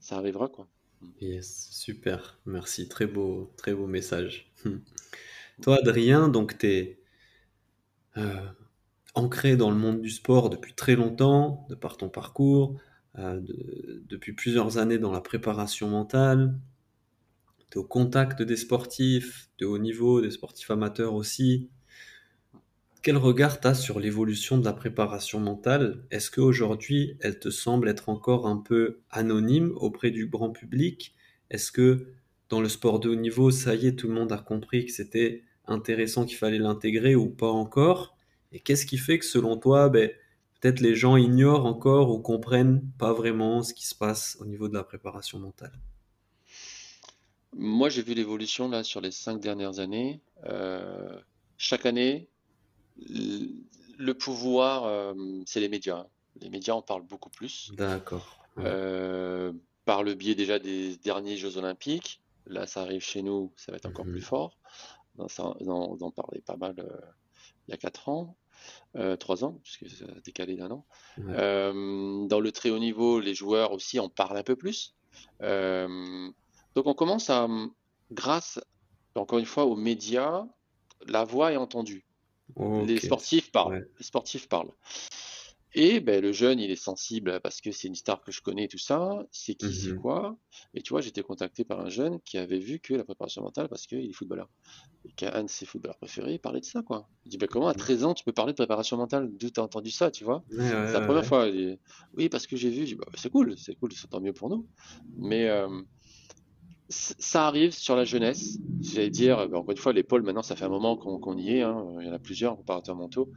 ça arrivera quoi. Mm. Yes, super, merci, très beau, très beau message. toi Adrien, donc tu es ancré dans le monde du sport depuis très longtemps, de par ton parcours, depuis plusieurs années dans la préparation mentale, au contact des sportifs de haut niveau, des sportifs amateurs aussi. Quel regard tu as sur l'évolution de la préparation mentale? Est-ce qu'aujourd'hui, elle te semble être encore un peu anonyme auprès du grand public? Est-ce que dans le sport de haut niveau, ça y est, tout le monde a compris que c'était intéressant, qu'il fallait l'intégrer ou pas encore? Et qu'est-ce qui fait que selon toi, ben, peut-être les gens ignorent encore ou comprennent pas vraiment ce qui se passe au niveau de la préparation mentale? Moi, j'ai vu l'évolution là sur les cinq dernières années. Euh, chaque année, le pouvoir, euh, c'est les médias. Les médias en parlent beaucoup plus. D'accord. Euh, par le biais déjà des derniers Jeux Olympiques. Là, ça arrive chez nous, ça va être encore plus mhm. fort. On, en parlait pas mal il y a quatre ans, trois ans, puisque ça a décalé d'un an. dans le très haut niveau, les joueurs aussi en parlent un peu plus. Donc on commence à, grâce, encore une fois, aux médias, la voix est entendue. Les sportifs parlent. Les sportifs parlent. Et ben, le jeune, il est sensible parce que c'est une star que je connais, tout ça. C'est qui, c'est mhm. quoi? Et tu vois, j'étais contacté par un jeune qui avait vu que la préparation mentale, parce qu'il est footballeur, et qu'un de ses footballeurs préférés, il parlait de ça, quoi. Il dit, ben, comment à 13 ans, tu peux parler de préparation mentale D'où tu as entendu ça, tu vois? C'est la première fois. oui, parce que j'ai vu. Bah, c'est cool, c'est cool, c'est tant mieux pour nous. Mais. Euh, ça arrive sur la jeunesse. J'allais dire, ben, encore une fois, pôles, maintenant, ça fait un moment qu'on y est. Hein. Il y en a plusieurs, préparateurs mentaux.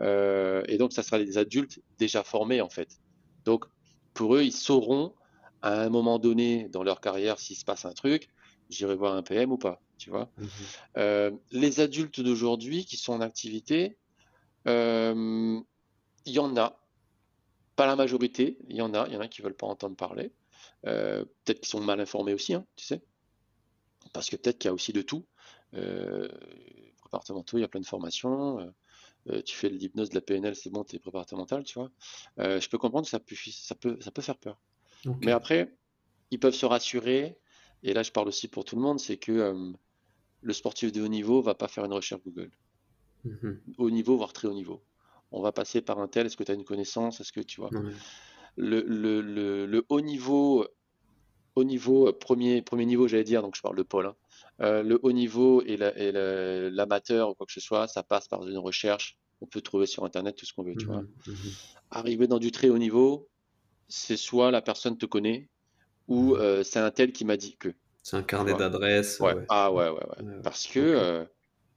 Euh, et donc, ça sera des adultes déjà formés, en fait. Donc, pour eux, ils sauront à un moment donné dans leur carrière s'il se passe un truc, j'irai voir un PM ou pas, tu vois. Mhm. Euh, les adultes d'aujourd'hui qui sont en activité, euh, il y en a, pas la majorité, il y en a, il y en a qui veulent pas entendre parler. Euh, peut-être qu'ils sont mal informés aussi, hein, tu sais. Parce que peut-être qu'il y a aussi de tout. Euh, il y a plein de formations. Euh, tu fais de l'hypnose, de la PNL, c'est bon, tu es préparateur mental, tu vois. je peux comprendre que ça peut, ça peut, ça peut faire peur. Mais après, ils peuvent se rassurer. Et là, je parle aussi pour tout le monde, c'est que le sportif de haut niveau va pas faire une recherche Google. Mhm. Haut niveau, voire très haut niveau. On va passer par un tel, est-ce que tu as une connaissance, est-ce que tu vois? Le, haut niveau, haut niveau premier, premier niveau, j'allais dire, donc je parle de Paul, hein. euh, le haut niveau et l'amateur ou quoi que ce soit, ça passe par une recherche. On peut trouver sur Internet tout ce qu'on veut, tu vois. Mmh mmh Arriver dans du très haut niveau, c'est soit la personne te connaît ou mmh euh, c'est un tel qui m'a dit que. C'est un carnet d'adresses. Ah ouais, ouais, ouais. Parce que euh,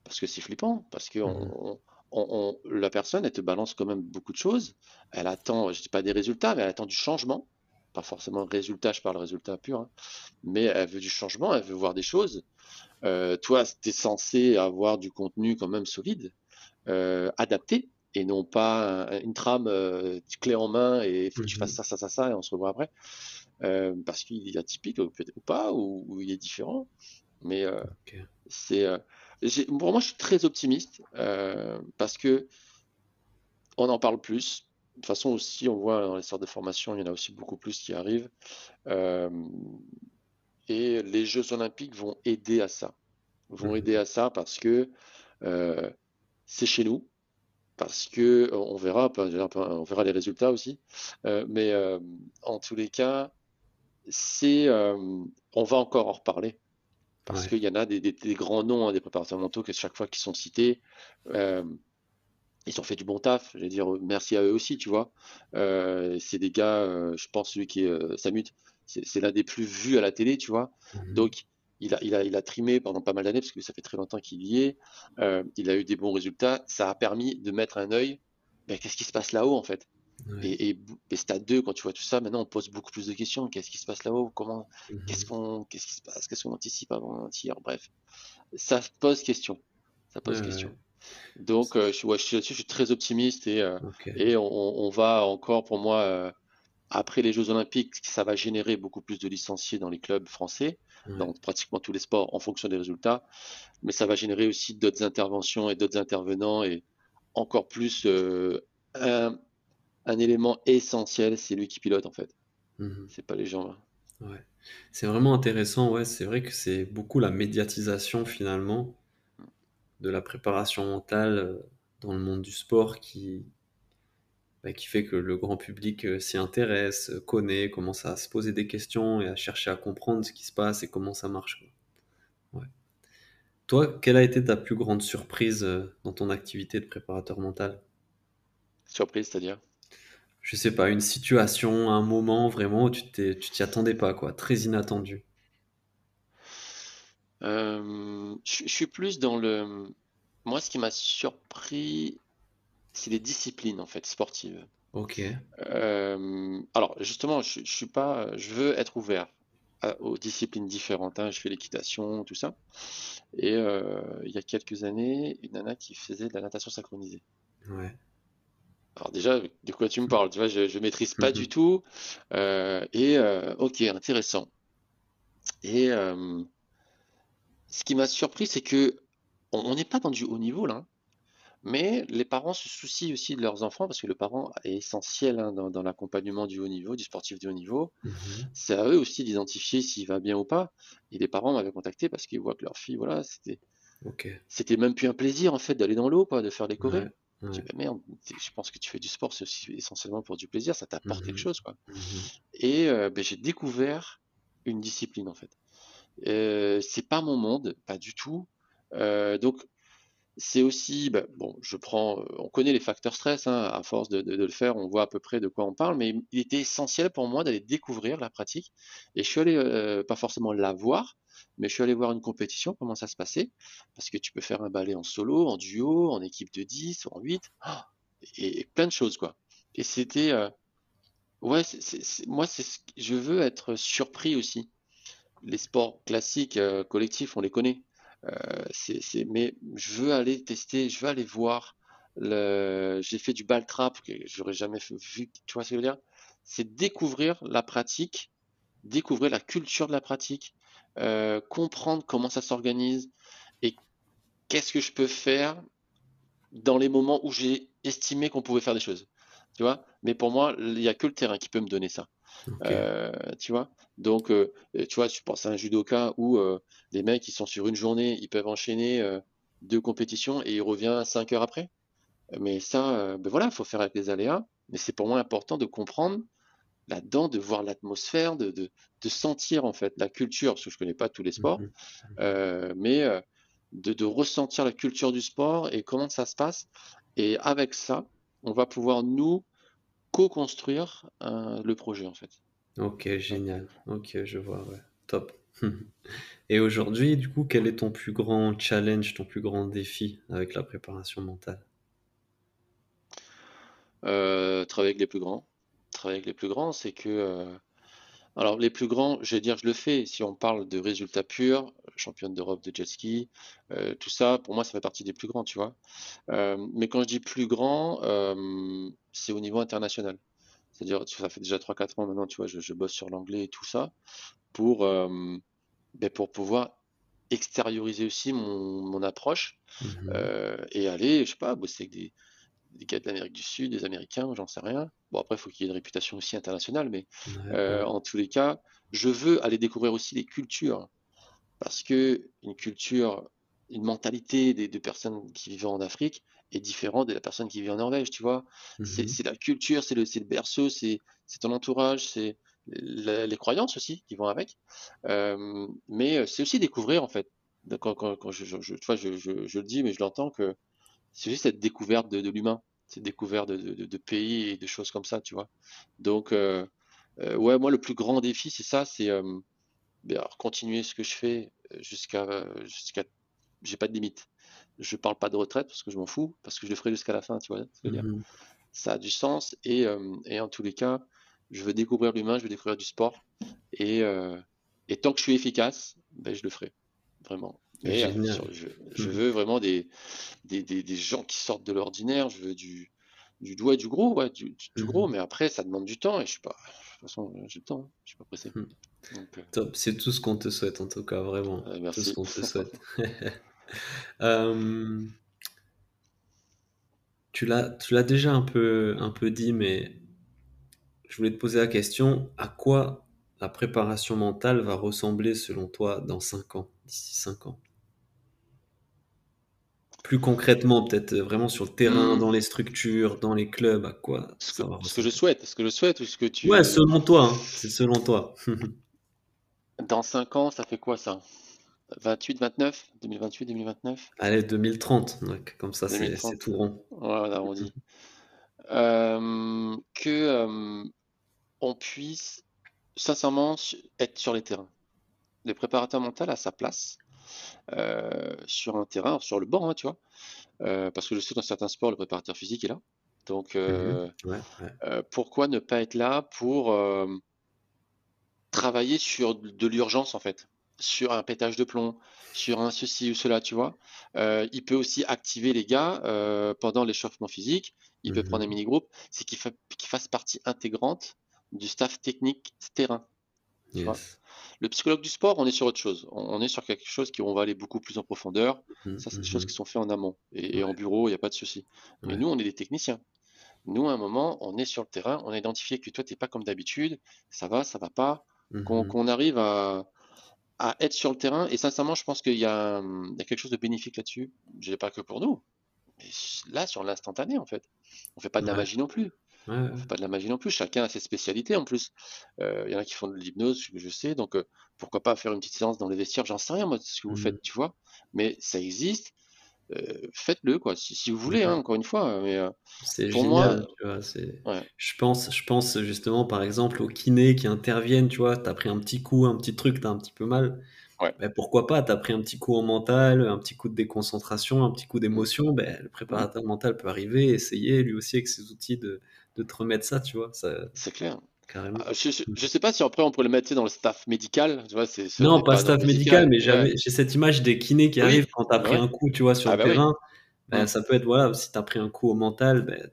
parce que c'est flippant, parce que on, la personne, elle te balance quand même beaucoup de choses. Elle attend, je dis pas des résultats, mais elle attend du changement. Pas forcément résultat, je parle résultat pur, hein. mais elle veut du changement, elle veut voir des choses. Euh, toi, tu es censé avoir du contenu quand même solide, euh, adapté, et non pas une trame euh, clé en main et il faut que tu fasses mhm. ça, ça, ça, ça, et on se revoit après. parce qu'il est atypique ou, ou pas, ou, il est différent. Mais c'est pour moi, je suis très optimiste euh, parce que on en parle plus. De toute façon, aussi, on voit dans les sortes de formations, il y en a aussi beaucoup plus qui arrivent. Euh, et les Jeux Olympiques vont aider à ça. Vont mhm. aider à ça parce que euh, c'est chez nous. Parce que on verra, on verra les résultats aussi. mais en tous les cas, c'est, on va encore en reparler parce qu'il y en a des, grands noms, hein, des préparateurs mentaux, que chaque fois qu'ils sont cités, euh, ils ont fait du bon taf. Je vais dire merci à eux aussi, tu vois. Euh, c'est des gars, euh, je pense celui qui est Samut, c'est l'un des plus vus à la télé, tu vois. Mhm. Donc il a, il, a, il a trimé pendant pas mal d'années, parce que ça fait très longtemps qu'il y est. il a eu des bons résultats. Ça a permis de mettre un œil. Ben, qu'est-ce qui se passe là-haut, en fait? Et, et, Stade 2, quand tu vois tout ça, maintenant on pose beaucoup plus de questions. Qu'est-ce qui se passe là-haut? Comment Qu'est-ce mhm. qu'on Qu'est-ce qui se passe? Qu'est-ce qu'on anticipe avant un tir? Bref, ça pose question. Ça pose question. Donc, euh, je, ouais, je, suis très optimiste et, euh, et on, va encore, pour moi, euh, après les Jeux Olympiques, ça va générer beaucoup plus de licenciés dans les clubs français, dans pratiquement tous les sports, en fonction des résultats. Mais ça va générer aussi d'autres interventions et d'autres intervenants et encore plus un, un élément essentiel, c'est lui qui pilote en fait. Mhm. C'est pas les gens là. Ouais. C'est vraiment intéressant, ouais, c'est vrai que c'est beaucoup la médiatisation finalement de la préparation mentale euh, dans le monde du sport qui, bah, qui fait que le grand public euh, s'y intéresse, connaît, commence à se poser des questions et à chercher à comprendre ce qui se passe et comment ça marche. Toi, quelle a été ta plus grande surprise euh, dans ton activité de préparateur mental? Surprise, c'est-à-dire? Je sais pas, une situation, un moment vraiment où tu t'y attendais pas, quoi, très inattendu. Euh, je suis plus dans le. Moi, ce qui m'a surpris, c'est les disciplines en fait sportives. Ok. Euh, alors justement, je, je suis pas, je veux être ouvert aux disciplines différentes. Hein. Je fais l'équitation, tout ça. Et euh, il y a quelques années, une nana qui faisait de la natation synchronisée. Ouais. Alors déjà, de quoi tu me parles Tu vois, je, je maîtrise pas du tout. Euh, et ok, intéressant. Et ce qui m'a surpris, c'est que on n'est pas dans du haut niveau là, hein. mais les parents se soucient aussi de leurs enfants parce que le parent est essentiel hein, dans, l'accompagnement du haut niveau, du sportif du haut niveau. Mmh c'est à eux aussi d'identifier s'il va bien ou pas. Et les parents m'avaient contacté parce qu'ils voient que leur fille, voilà, c'était, c'était même plus un plaisir en fait d'aller dans l'eau, de faire des chorés. Merde, je pense que tu fais du sport, c'est aussi essentiellement pour du plaisir, ça t'apporte quelque mmh chose, quoi. Mmh Et euh, ben, j'ai découvert une discipline en fait. Euh, c'est pas mon monde, pas du tout. Euh, donc c'est aussi, bah, bon, je prends, euh, on connaît les facteurs stress, hein, à force de, le faire, on voit à peu près de quoi on parle, mais il était essentiel pour moi d'aller découvrir la pratique. Et je suis allé, pas forcément la voir, mais je suis allé voir une compétition, comment ça se passait, parce que tu peux faire un ballet en solo, en duo, en équipe de 10, en 8, et, plein de choses, quoi. Et c'était, ouais, moi, je veux être surpris aussi les sports classiques euh, collectifs, on les connaît. Euh, mais je veux aller tester, je veux aller voir. J'ai fait du ball trap que j'aurais jamais vu. Tu vois ce que je veux dire? C'est découvrir la pratique, découvrir la culture de la pratique, euh, comprendre comment ça s'organise et qu'est-ce que je peux faire dans les moments où j'ai estimé qu'on pouvait faire des choses. Tu Mais pour moi, il n'y a que le terrain qui peut me donner ça. Euh, tu vois Donc, euh, tu vois, tu penses à un judoka où euh, les mecs, ils sont sur une journée, ils peuvent enchaîner deux compétitions et ils reviennent cinq heures après. Mais ça, ben voilà, il faut faire avec les aléas. Mais c'est pour moi important de comprendre là-dedans, de voir l'atmosphère, de, de, de, sentir en fait la culture, parce que je connais pas tous les sports, mmh mais de, de, ressentir la culture du sport et comment ça se passe. Et avec ça, on va pouvoir nous co-construire euh, le projet en fait. Ok, génial. Ok, je vois, ouais. Top. Et aujourd'hui, du coup, quel est ton plus grand challenge, ton plus grand défi avec la préparation mentale? Euh, Travailler avec les plus grands. Travailler avec les plus grands, c'est que euh, alors, les plus grands, je vais dire, je le fais. Si on parle de résultats purs, championne d'Europe de jet ski, euh, tout ça, pour moi, ça fait partie des plus grands, tu vois. Euh, mais quand je dis plus grand, euh, c'est au niveau international. C'est-à-dire, ça fait déjà 3-4 ans maintenant, tu vois, je, bosse sur l'anglais et tout ça, pour, ben, pour pouvoir extérioriser aussi mon, approche mmh et aller, je sais pas, bosser avec des, des gars de l'Amérique du Sud, des Américains, j'en sais rien. Bon, après, il faut qu'il y ait une réputation aussi internationale, mais euh, en tous les cas, je veux aller découvrir aussi les cultures. Parce que une culture, une mentalité des, deux personnes qui vivent en Afrique est différente de la personne qui vit en Norvège, tu vois. C'est mhm. la culture, c'est le, le, berceau, c'est ton entourage, c'est les croyances aussi qui vont avec. Euh, mais c'est aussi découvrir, en fait. Quand, quand, je, je, je, je, je, le dis, mais je l'entends que c'est juste cette découverte de, l'humain, cette découverte de, pays et de choses comme ça, tu vois. Donc, euh, euh, ouais, moi, le plus grand défi, c'est ça, c'est euh, ben, continuer ce que je fais jusqu'à, jusqu'à, j'ai pas de limite. Je parle pas de retraite parce que je m'en fous, parce que je le ferai jusqu'à la fin, tu vois. Mmh ça a du sens et, en tous les cas, je veux découvrir l'humain, je veux découvrir du sport et, et tant que je suis efficace, ben, je le ferai, vraiment. Euh, je, je, mmh. veux vraiment des, des, des, des, gens qui sortent de l'ordinaire. Je veux du, du doigt et du gros, ouais, du, du gros. Mmh. Mais après, ça demande du temps et je suis pas. De toute façon, j'ai le temps. Hein, je suis pas pressé. Donc, euh... Top. C'est tout ce qu'on te souhaite en tout cas, vraiment. Euh, merci. Tout ce qu'on te souhaite. euh... Tu l'as, tu l'as déjà un peu, un peu dit, mais je voulais te poser la question à quoi la préparation mentale va ressembler selon toi dans 5 ans, d'ici 5 ans? Plus concrètement, peut-être vraiment sur le terrain, hmm. dans les structures, dans les clubs, à quoi ce que, ce que je souhaite, ce que je souhaite ou ce que tu. Ouais, selon toi, hein. c'est selon toi. dans 5 ans, ça fait quoi ça? 28, 29 2028, 2029 Allez, 2030, comme ça c'est tout rond. Voilà, on dit. Euh, que euh, on puisse sincèrement être sur les terrains. Le préparateur mental a sa place euh, sur un terrain, sur le banc, hein, tu vois. parce que je sais dans certains sports, le préparateur physique est là. Donc, mmh pourquoi ne pas être là pour travailler sur de l'urgence en fait? Sur un pétage de plomb, sur un ceci ou cela, tu vois? Euh, il peut aussi activer les gars euh, pendant l'échauffement physique. Il peut prendre un mini-groupe. C'est qu'il fasse partie intégrante du staff technique terrain. Le psychologue du sport, on est sur autre chose. On, est sur quelque chose qui on va aller beaucoup plus en profondeur. Mhm, ça, c'est des choses mhm. qui sont faites en amont. Et, en bureau, il n'y a pas de souci. Mais nous, on est des techniciens. Nous, à un moment, on est sur le terrain, on a identifié que toi, tu n'es pas comme d'habitude, ça va, ça va pas. Qu'on arrive à, à être sur le terrain. Et sincèrement, je pense qu'il y, a quelque chose de bénéfique là-dessus. Je n'ai pas que pour nous. Mais là, sur l'instantané, en fait. On fait pas de la magie non plus. On fait pas de la magie non plus. Chacun a ses spécialités en plus. Euh, il y en a qui font de l'hypnose, je sais. Donc, euh, pourquoi pas faire une petite séance dans les vestiaires J'en sais rien, moi, ce que vous faites, mmh. tu vois. Mais ça existe. Euh, faites-le quoi si, vous voulez hein, encore une fois mais c'est pour moi tu vois, je pense je pense justement par exemple aux kinés qui interviennent tu vois t'as pris un petit coup un petit truc t'as un petit peu mal ouais. Ben, pourquoi pas t'as pris un petit coup en mental un petit coup de déconcentration un petit coup d'émotion ben, le préparateur mental peut arriver essayer lui aussi avec ses outils de, de te remettre ça tu vois ça... c'est clair Carrément. Ah, je, ne sais pas si après on pourrait le mettre dans le staff médical. Tu vois, non, pas, staff médical, mais j'ai cette image des kinés qui arrivent quand tu as pris un coup, tu vois, sur ah le bah terrain. Ben, ça peut être, voilà, si tu as pris un coup au mental, ben,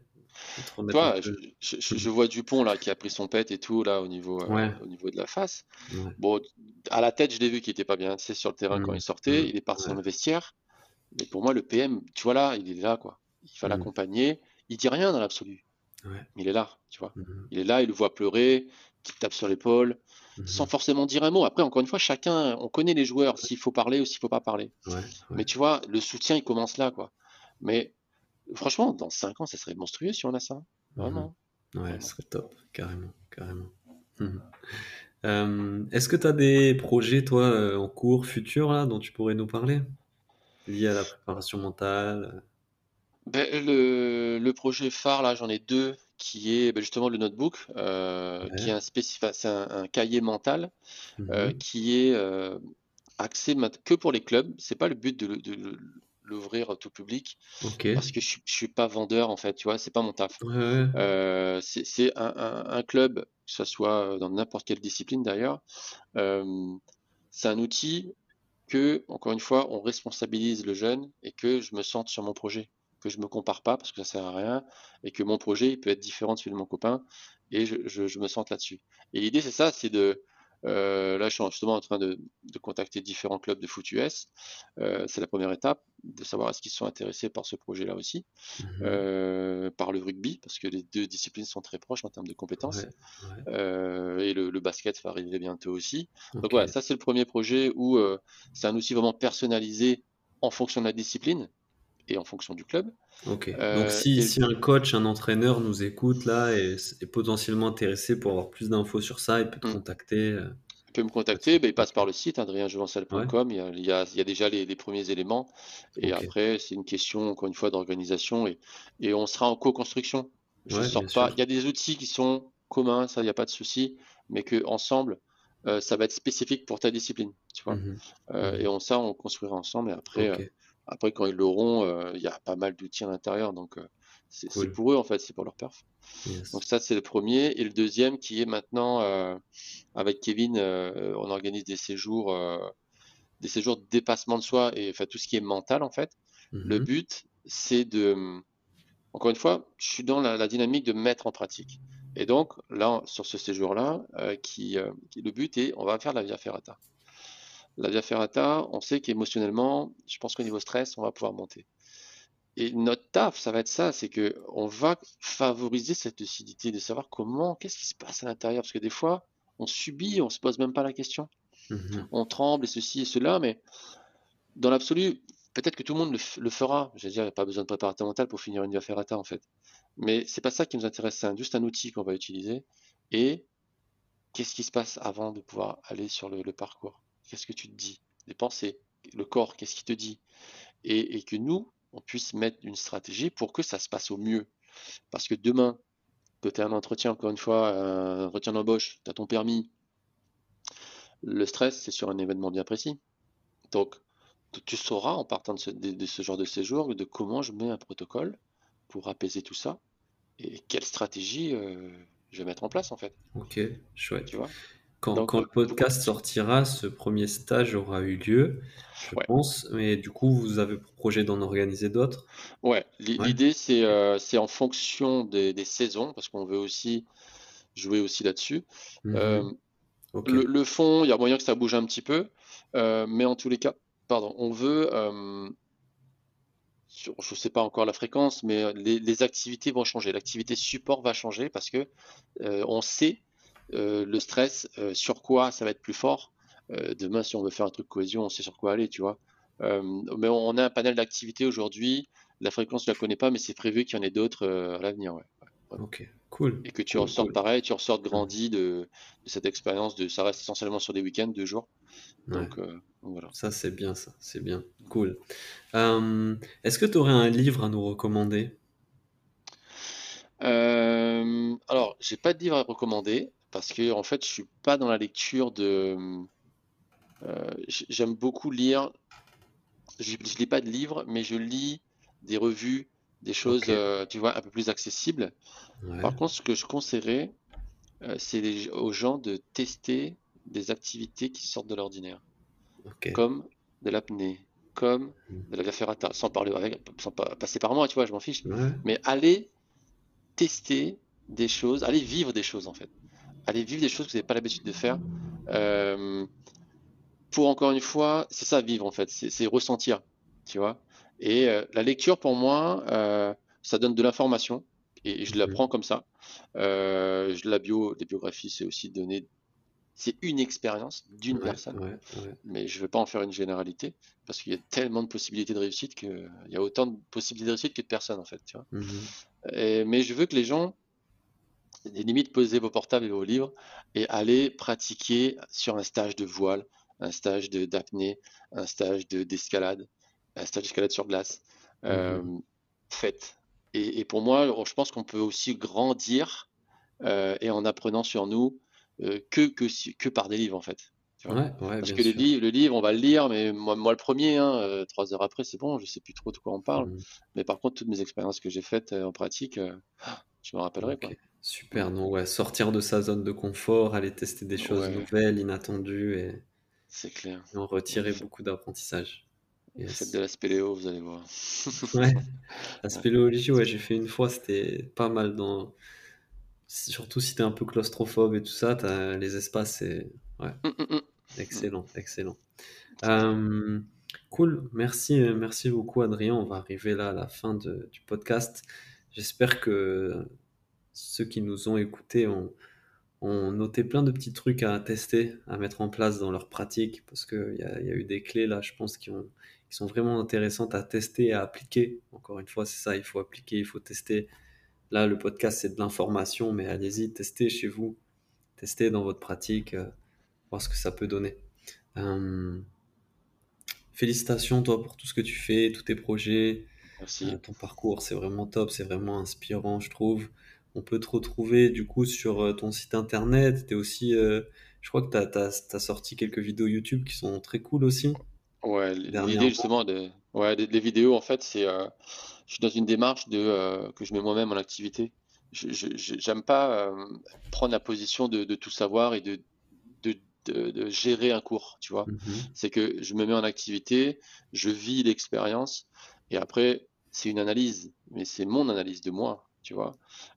toi, je, je, vois Dupont là qui a pris son pet et tout là au niveau, euh, au niveau de la face. Bon, à la tête, je l'ai vu qu'il était pas bien. C'est sur le terrain quand mmh. il sortait, mmh. il est parti dans le vestiaire. Mais pour moi, le PM, tu vois là, il est là quoi. Il va mmh. l'accompagner. Il dit rien dans l'absolu. Il est là, tu vois. Mhm. Il est là, il le voit pleurer, il tape sur l'épaule, mhm. sans forcément dire un mot. Après, encore une fois, chacun, on connaît les joueurs, s'il faut parler ou s'il faut pas parler. Mais tu vois, le soutien, il commence là, quoi. Mais franchement, dans 5 ans, ça serait monstrueux si on a ça. Vraiment. Mhm. Ouais, ce serait top, carrément, carrément. Euh, est-ce que tu as des projets, toi, euh, en cours, futurs, là, dont tu pourrais nous parler? Liés à la préparation mentale ben, le, projet phare, là, j'en ai deux, qui est ben, justement le notebook, euh, qui est un, c'est un, cahier mental, euh, mhm. qui est euh, axé que pour les clubs. C'est pas le but de, l'ouvrir au tout public, parce que je, ne suis pas vendeur en fait, tu vois, c'est pas mon taf. c'est un, club, que ce soit dans n'importe quelle discipline d'ailleurs, c'est un outil que, encore une fois, on responsabilise le jeune et que je me sente sur mon projet que je me compare pas parce que ça sert à rien et que mon projet il peut être différent de celui de mon copain et je, me sente là-dessus. Et l'idée c'est ça, c'est de euh, là je suis justement en train de, contacter différents clubs de foot US. Euh, c'est la première étape de savoir est-ce qu'ils sont intéressés par ce projet-là aussi, mmh euh, par le rugby parce que les deux disciplines sont très proches en termes de compétences et le, basket va arriver bientôt aussi. Donc voilà, ça c'est le premier projet où c'est un outil vraiment personnalisé en fonction de la discipline et en fonction du club. Ok. Euh, Donc si, si, un coach, un entraîneur nous écoute là et est potentiellement intéressé pour avoir plus d'infos sur ça, il peut te hmm. contacter. Euh. Il peut me contacter, ben, il passe par le site adrienjevancel.com, il, il, y a, il y a déjà les, premiers éléments. Et après, c'est une question, encore une fois, d'organisation et, et on sera en co-construction. Je sors pas. Il y a des outils qui sont communs, ça, il n'y a pas de souci, mais que ensemble, euh, ça va être spécifique pour ta discipline. Tu vois mmh mmh Et on, ça, on construira ensemble. Et après, après, quand ils l'auront, euh, il y a pas mal d'outils à l'intérieur, donc euh, c'est pour eux en fait, c'est pour leur perf. Donc ça, c'est le premier. Et le deuxième qui est maintenant euh, avec Kevin, on organise des séjours, des séjours de dépassement de soi et enfin tout ce qui est mental en fait. Le mm-hmm. but, c'est de, encore une fois, je suis dans la, dynamique de mettre en pratique. Et donc là, sur ce séjour-là, qui, le but est, on va faire la via ferrata. La via ferrata, on sait qu'émotionnellement, je pense qu'au niveau stress, on va pouvoir monter. Et notre taf, ça va être ça, c'est que on va favoriser cette lucidité, de savoir comment, qu'est-ce qui se passe à l'intérieur, parce que des fois, on subit, on se pose même pas la question. Mhm. On tremble et ceci et cela, mais dans l'absolu, peut-être que tout le monde le, fera. Je veux dire, il n'y a pas besoin de préparateur mental pour finir une via ferrata en fait. Mais c'est pas ça qui nous intéresse, c'est juste un outil qu'on va utiliser. Et qu'est-ce qui se passe avant de pouvoir aller sur le, parcours? Qu'est-ce que tu te dis? Les pensées, le corps, qu'est-ce qui te dit? Et, que nous, on puisse mettre une stratégie pour que ça se passe au mieux. Parce que demain, que tu as un entretien, encore une fois, un entretien d'embauche, tu as ton permis, le stress, c'est sur un événement bien précis. Donc, tu sauras en partant de ce, genre de séjour de comment je mets un protocole pour apaiser tout ça et quelle stratégie euh, je vais mettre en place en fait. Ok, chouette. Tu vois? Quand, quand, le podcast sortira, ce premier stage aura eu lieu, je pense. Mais du coup, vous avez pour projet d'en organiser d'autres? Ouais, l'idée euh, c'est en fonction des, saisons, parce qu'on veut aussi jouer aussi là-dessus. Mmh euh, le, fond, il y a moyen que ça bouge un petit peu, euh, mais en tous les cas, pardon, on veut, je ne sais pas encore la fréquence, mais les, activités vont changer. L'activité support va changer parce que on sait euh, le stress, euh, sur quoi ça va être plus fort. Euh, demain, si on veut faire un truc cohésion, on sait sur quoi aller, tu vois. mais on a un panel d'activités aujourd'hui. La fréquence, je la connais pas, mais c'est prévu qu'il y en ait d'autres à l'avenir. Ouais. Ok, cool. Et que tu ressortes pareil, tu ressortes grandi de, cette expérience. De, ça reste essentiellement sur des week-ends, deux jours. Donc, voilà. Ça, c'est bien, ça. C'est bien. Cool. Est-ce que tu aurais un livre à nous recommander? Alors, j'ai pas de livre à recommander parce que en fait, je suis pas dans la lecture de. Euh, j'aime beaucoup lire. Je, ne lis pas de livres, mais je lis des revues, des choses, euh, tu vois, un peu plus accessibles. Par contre, ce que je conseillerais, euh, c'est aux gens de tester des activités qui sortent de l'ordinaire, comme de l'apnée, comme hmm. de la via ferrata, sans parler avec, sans passer par moi, tu vois, je m'en fiche. Mais aller tester des choses, aller vivre des choses en fait allez vivre des choses que vous n'avez pas l'habitude de faire. Euh, pour encore une fois, c'est ça vivre en fait, c'est ressentir, tu vois. Et euh, la lecture pour moi, euh, ça donne de l'information et, je la prends comme ça. la bio, les biographies, c'est aussi donner, c'est une expérience d'une personne, mais je ne veux pas en faire une généralité parce qu'il y a tellement de possibilités de réussite qu'il y a autant de possibilités de réussite que de personnes en fait, tu vois. Mhm. mais je veux que les gens des limites, posez vos portables et vos livres et allez pratiquer sur un stage de voile, un stage d'apnée, un stage d'escalade, un stage d'escalade sur glace. Mmh euh, faites. Et, pour moi, je pense qu'on peut aussi grandir euh, et en apprenant sur nous euh, que, que, que, par des livres en fait. Parce que le livre, le livre, on va le lire, mais moi, moi le premier, hein, trois heures après, c'est bon, je sais plus trop de quoi on parle. Mmh. Mais par contre, toutes mes expériences que j'ai faites en pratique, je me rappellerai. Quoi. Super, non, ouais, sortir de sa zone de confort, aller tester des choses nouvelles, inattendues et, c'est clair. en retirer beaucoup d'apprentissage. Faites de la spéléo, vous allez voir. ouais, la spéléologie, ouais, j'ai fait une fois, c'était pas mal dans. Surtout si t'es un peu claustrophobe et tout ça, as les espaces, c'est. Ouais. Mmh, mmh, mmh. Excellent, excellent. cool, merci, merci beaucoup Adrien. On va arriver là à la fin du podcast. J'espère que ceux qui nous ont écoutés ont, noté plein de petits trucs à tester, à mettre en place dans leur pratique, parce qu'il y, a eu des clés là, je pense, qui, ont, qui sont vraiment intéressantes à tester et à appliquer. Encore une fois, c'est ça, il faut appliquer, il faut tester. Là, le podcast, c'est de l'information, mais allez-y, testez chez vous, testez dans votre pratique, euh, voir ce que ça peut donner. Euh, félicitations, toi, pour tout ce que tu fais, tous tes projets. Merci. Euh, ton parcours, c'est vraiment top, c'est vraiment inspirant, je trouve on peut te retrouver du coup sur euh, ton site internet. Es aussi, euh, je crois que tu as, sorti quelques vidéos YouTube qui sont très cool aussi. Ouais, l'idée justement de, ouais, des, vidéos en fait, c'est, euh, je suis dans une démarche de que je mets moi-même en activité. J'aime pas prendre la position de, tout savoir et de, de, gérer un cours, tu vois. Mm-hmm. C'est que je me mets en activité, je vis l'expérience et après c'est une analyse, mais c'est mon analyse de moi tu vois.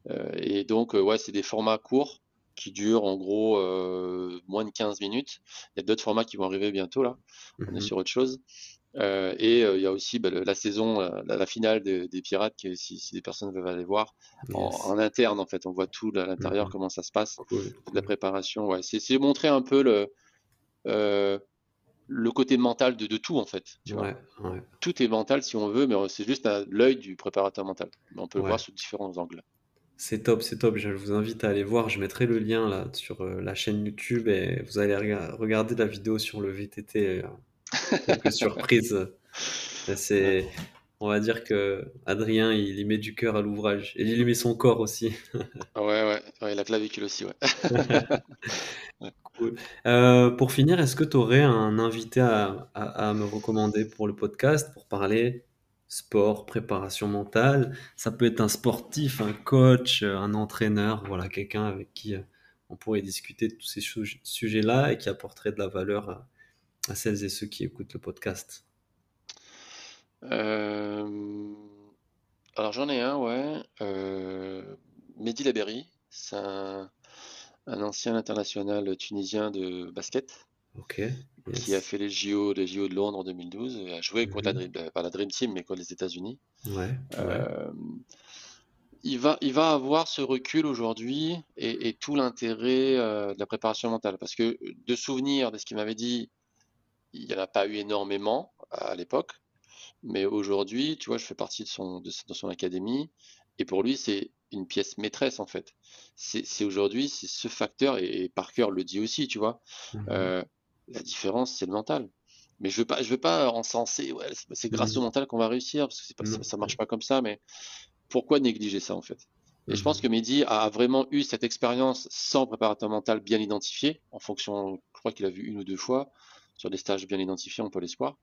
Euh, et donc, euh, ouais, c'est des formats courts qui durent en gros euh, moins de 15 minutes. Il y a d'autres formats qui vont arriver bientôt là. On est mmh sur autre chose. et il y a aussi bah, la saison, la, finale des Pirates, que si, des personnes veulent aller voir, en, interne en fait, on voit tout à l'intérieur, mmh comment ça se passe, la préparation. Ouais. C'est montrer un peu le, le côté mental de, de tout en fait. Tu vois. Tout est mental si on veut, mais c'est juste à l'œil du préparateur mental. Mais on peut le voir sous différents angles. C'est top, c'est top. Je vous invite à aller voir. Je mettrai le lien là sur euh, la chaîne YouTube et vous allez regarder la vidéo sur le VTT. Euh, quelques surprises. C'est, on va dire que Adrien, il y met du cœur à l'ouvrage et il y met son corps aussi. ouais, ouais, ouais, la clavicule aussi, ouais. Euh, pour finir, est-ce que tu aurais un invité à, me recommander pour le podcast pour parler sport, préparation mentale? Ça peut être un sportif, un coach, un entraîneur, voilà, quelqu'un avec qui euh, on pourrait discuter de tous ces sujets-là et qui apporterait de la valeur à, celles et ceux qui écoutent le podcast. Euh, alors j'en ai un, ouais. Mehdi Laberry, c'est un un ancien international tunisien de basket. Qui a fait les JO, les JO de Londres en 2012 et a joué contre la, mhm. Dream, pas la Dream Team, mais contre les États-Unis. Euh, il, va, il va avoir ce recul aujourd'hui et, tout l'intérêt euh, de la préparation mentale. Parce que de souvenirs de ce qu'il m'avait dit, il n'y en a pas eu énormément à l'époque. Mais aujourd'hui, tu vois, je fais partie de son, de son académie. Et pour lui, c'est une pièce maîtresse en fait. C'est aujourd'hui, c'est ce facteur, et, Parker le dit aussi, tu vois. Mmh euh, la différence, c'est le mental. Mais je veux pas, je veux pas encenser, ouais, c'est grâce mmh au mental qu'on va réussir, parce que pas, ça, ça, marche pas comme ça, mais pourquoi négliger ça en fait? Et je pense mmh que Mehdi a vraiment eu cette expérience sans préparateur mental bien identifié, en fonction, je crois qu'il a vu une ou deux fois, sur des stages bien identifiés en Pôle Espoir.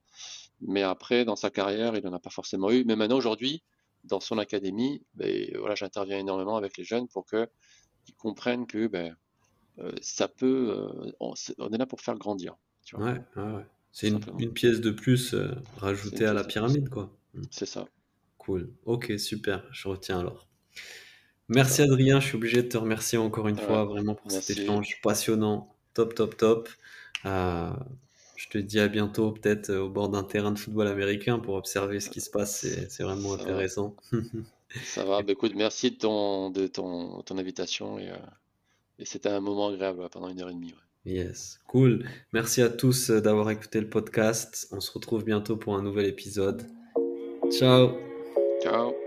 Mais après, dans sa carrière, il n'en a pas forcément eu. Mais maintenant, aujourd'hui, dans son académie, ben, voilà, j'interviens énormément avec les jeunes pour qu'ils comprennent que ben, euh, ça peut, euh, on, est là pour faire grandir. Ouais, ouais, C'est une, pièce de plus euh, rajoutée à la pyramide, quoi. Mm. C'est ça. Cool. Ok, super. Je retiens alors. Merci Adrien, je suis obligé de te remercier encore une fois vraiment pour cet échange passionnant. Top, top, top. Je te dis à bientôt, peut-être euh, au bord d'un terrain de football américain pour observer ce qui se passe. C'est vraiment intéressant. Ça va. Bah, écoute, merci de ton, de ton, ton invitation et, euh, et c'était un moment agréable pendant une heure et demie. Yes, cool. Merci à tous euh, d'avoir écouté le podcast. On se retrouve bientôt pour un nouvel épisode. Ciao. Ciao.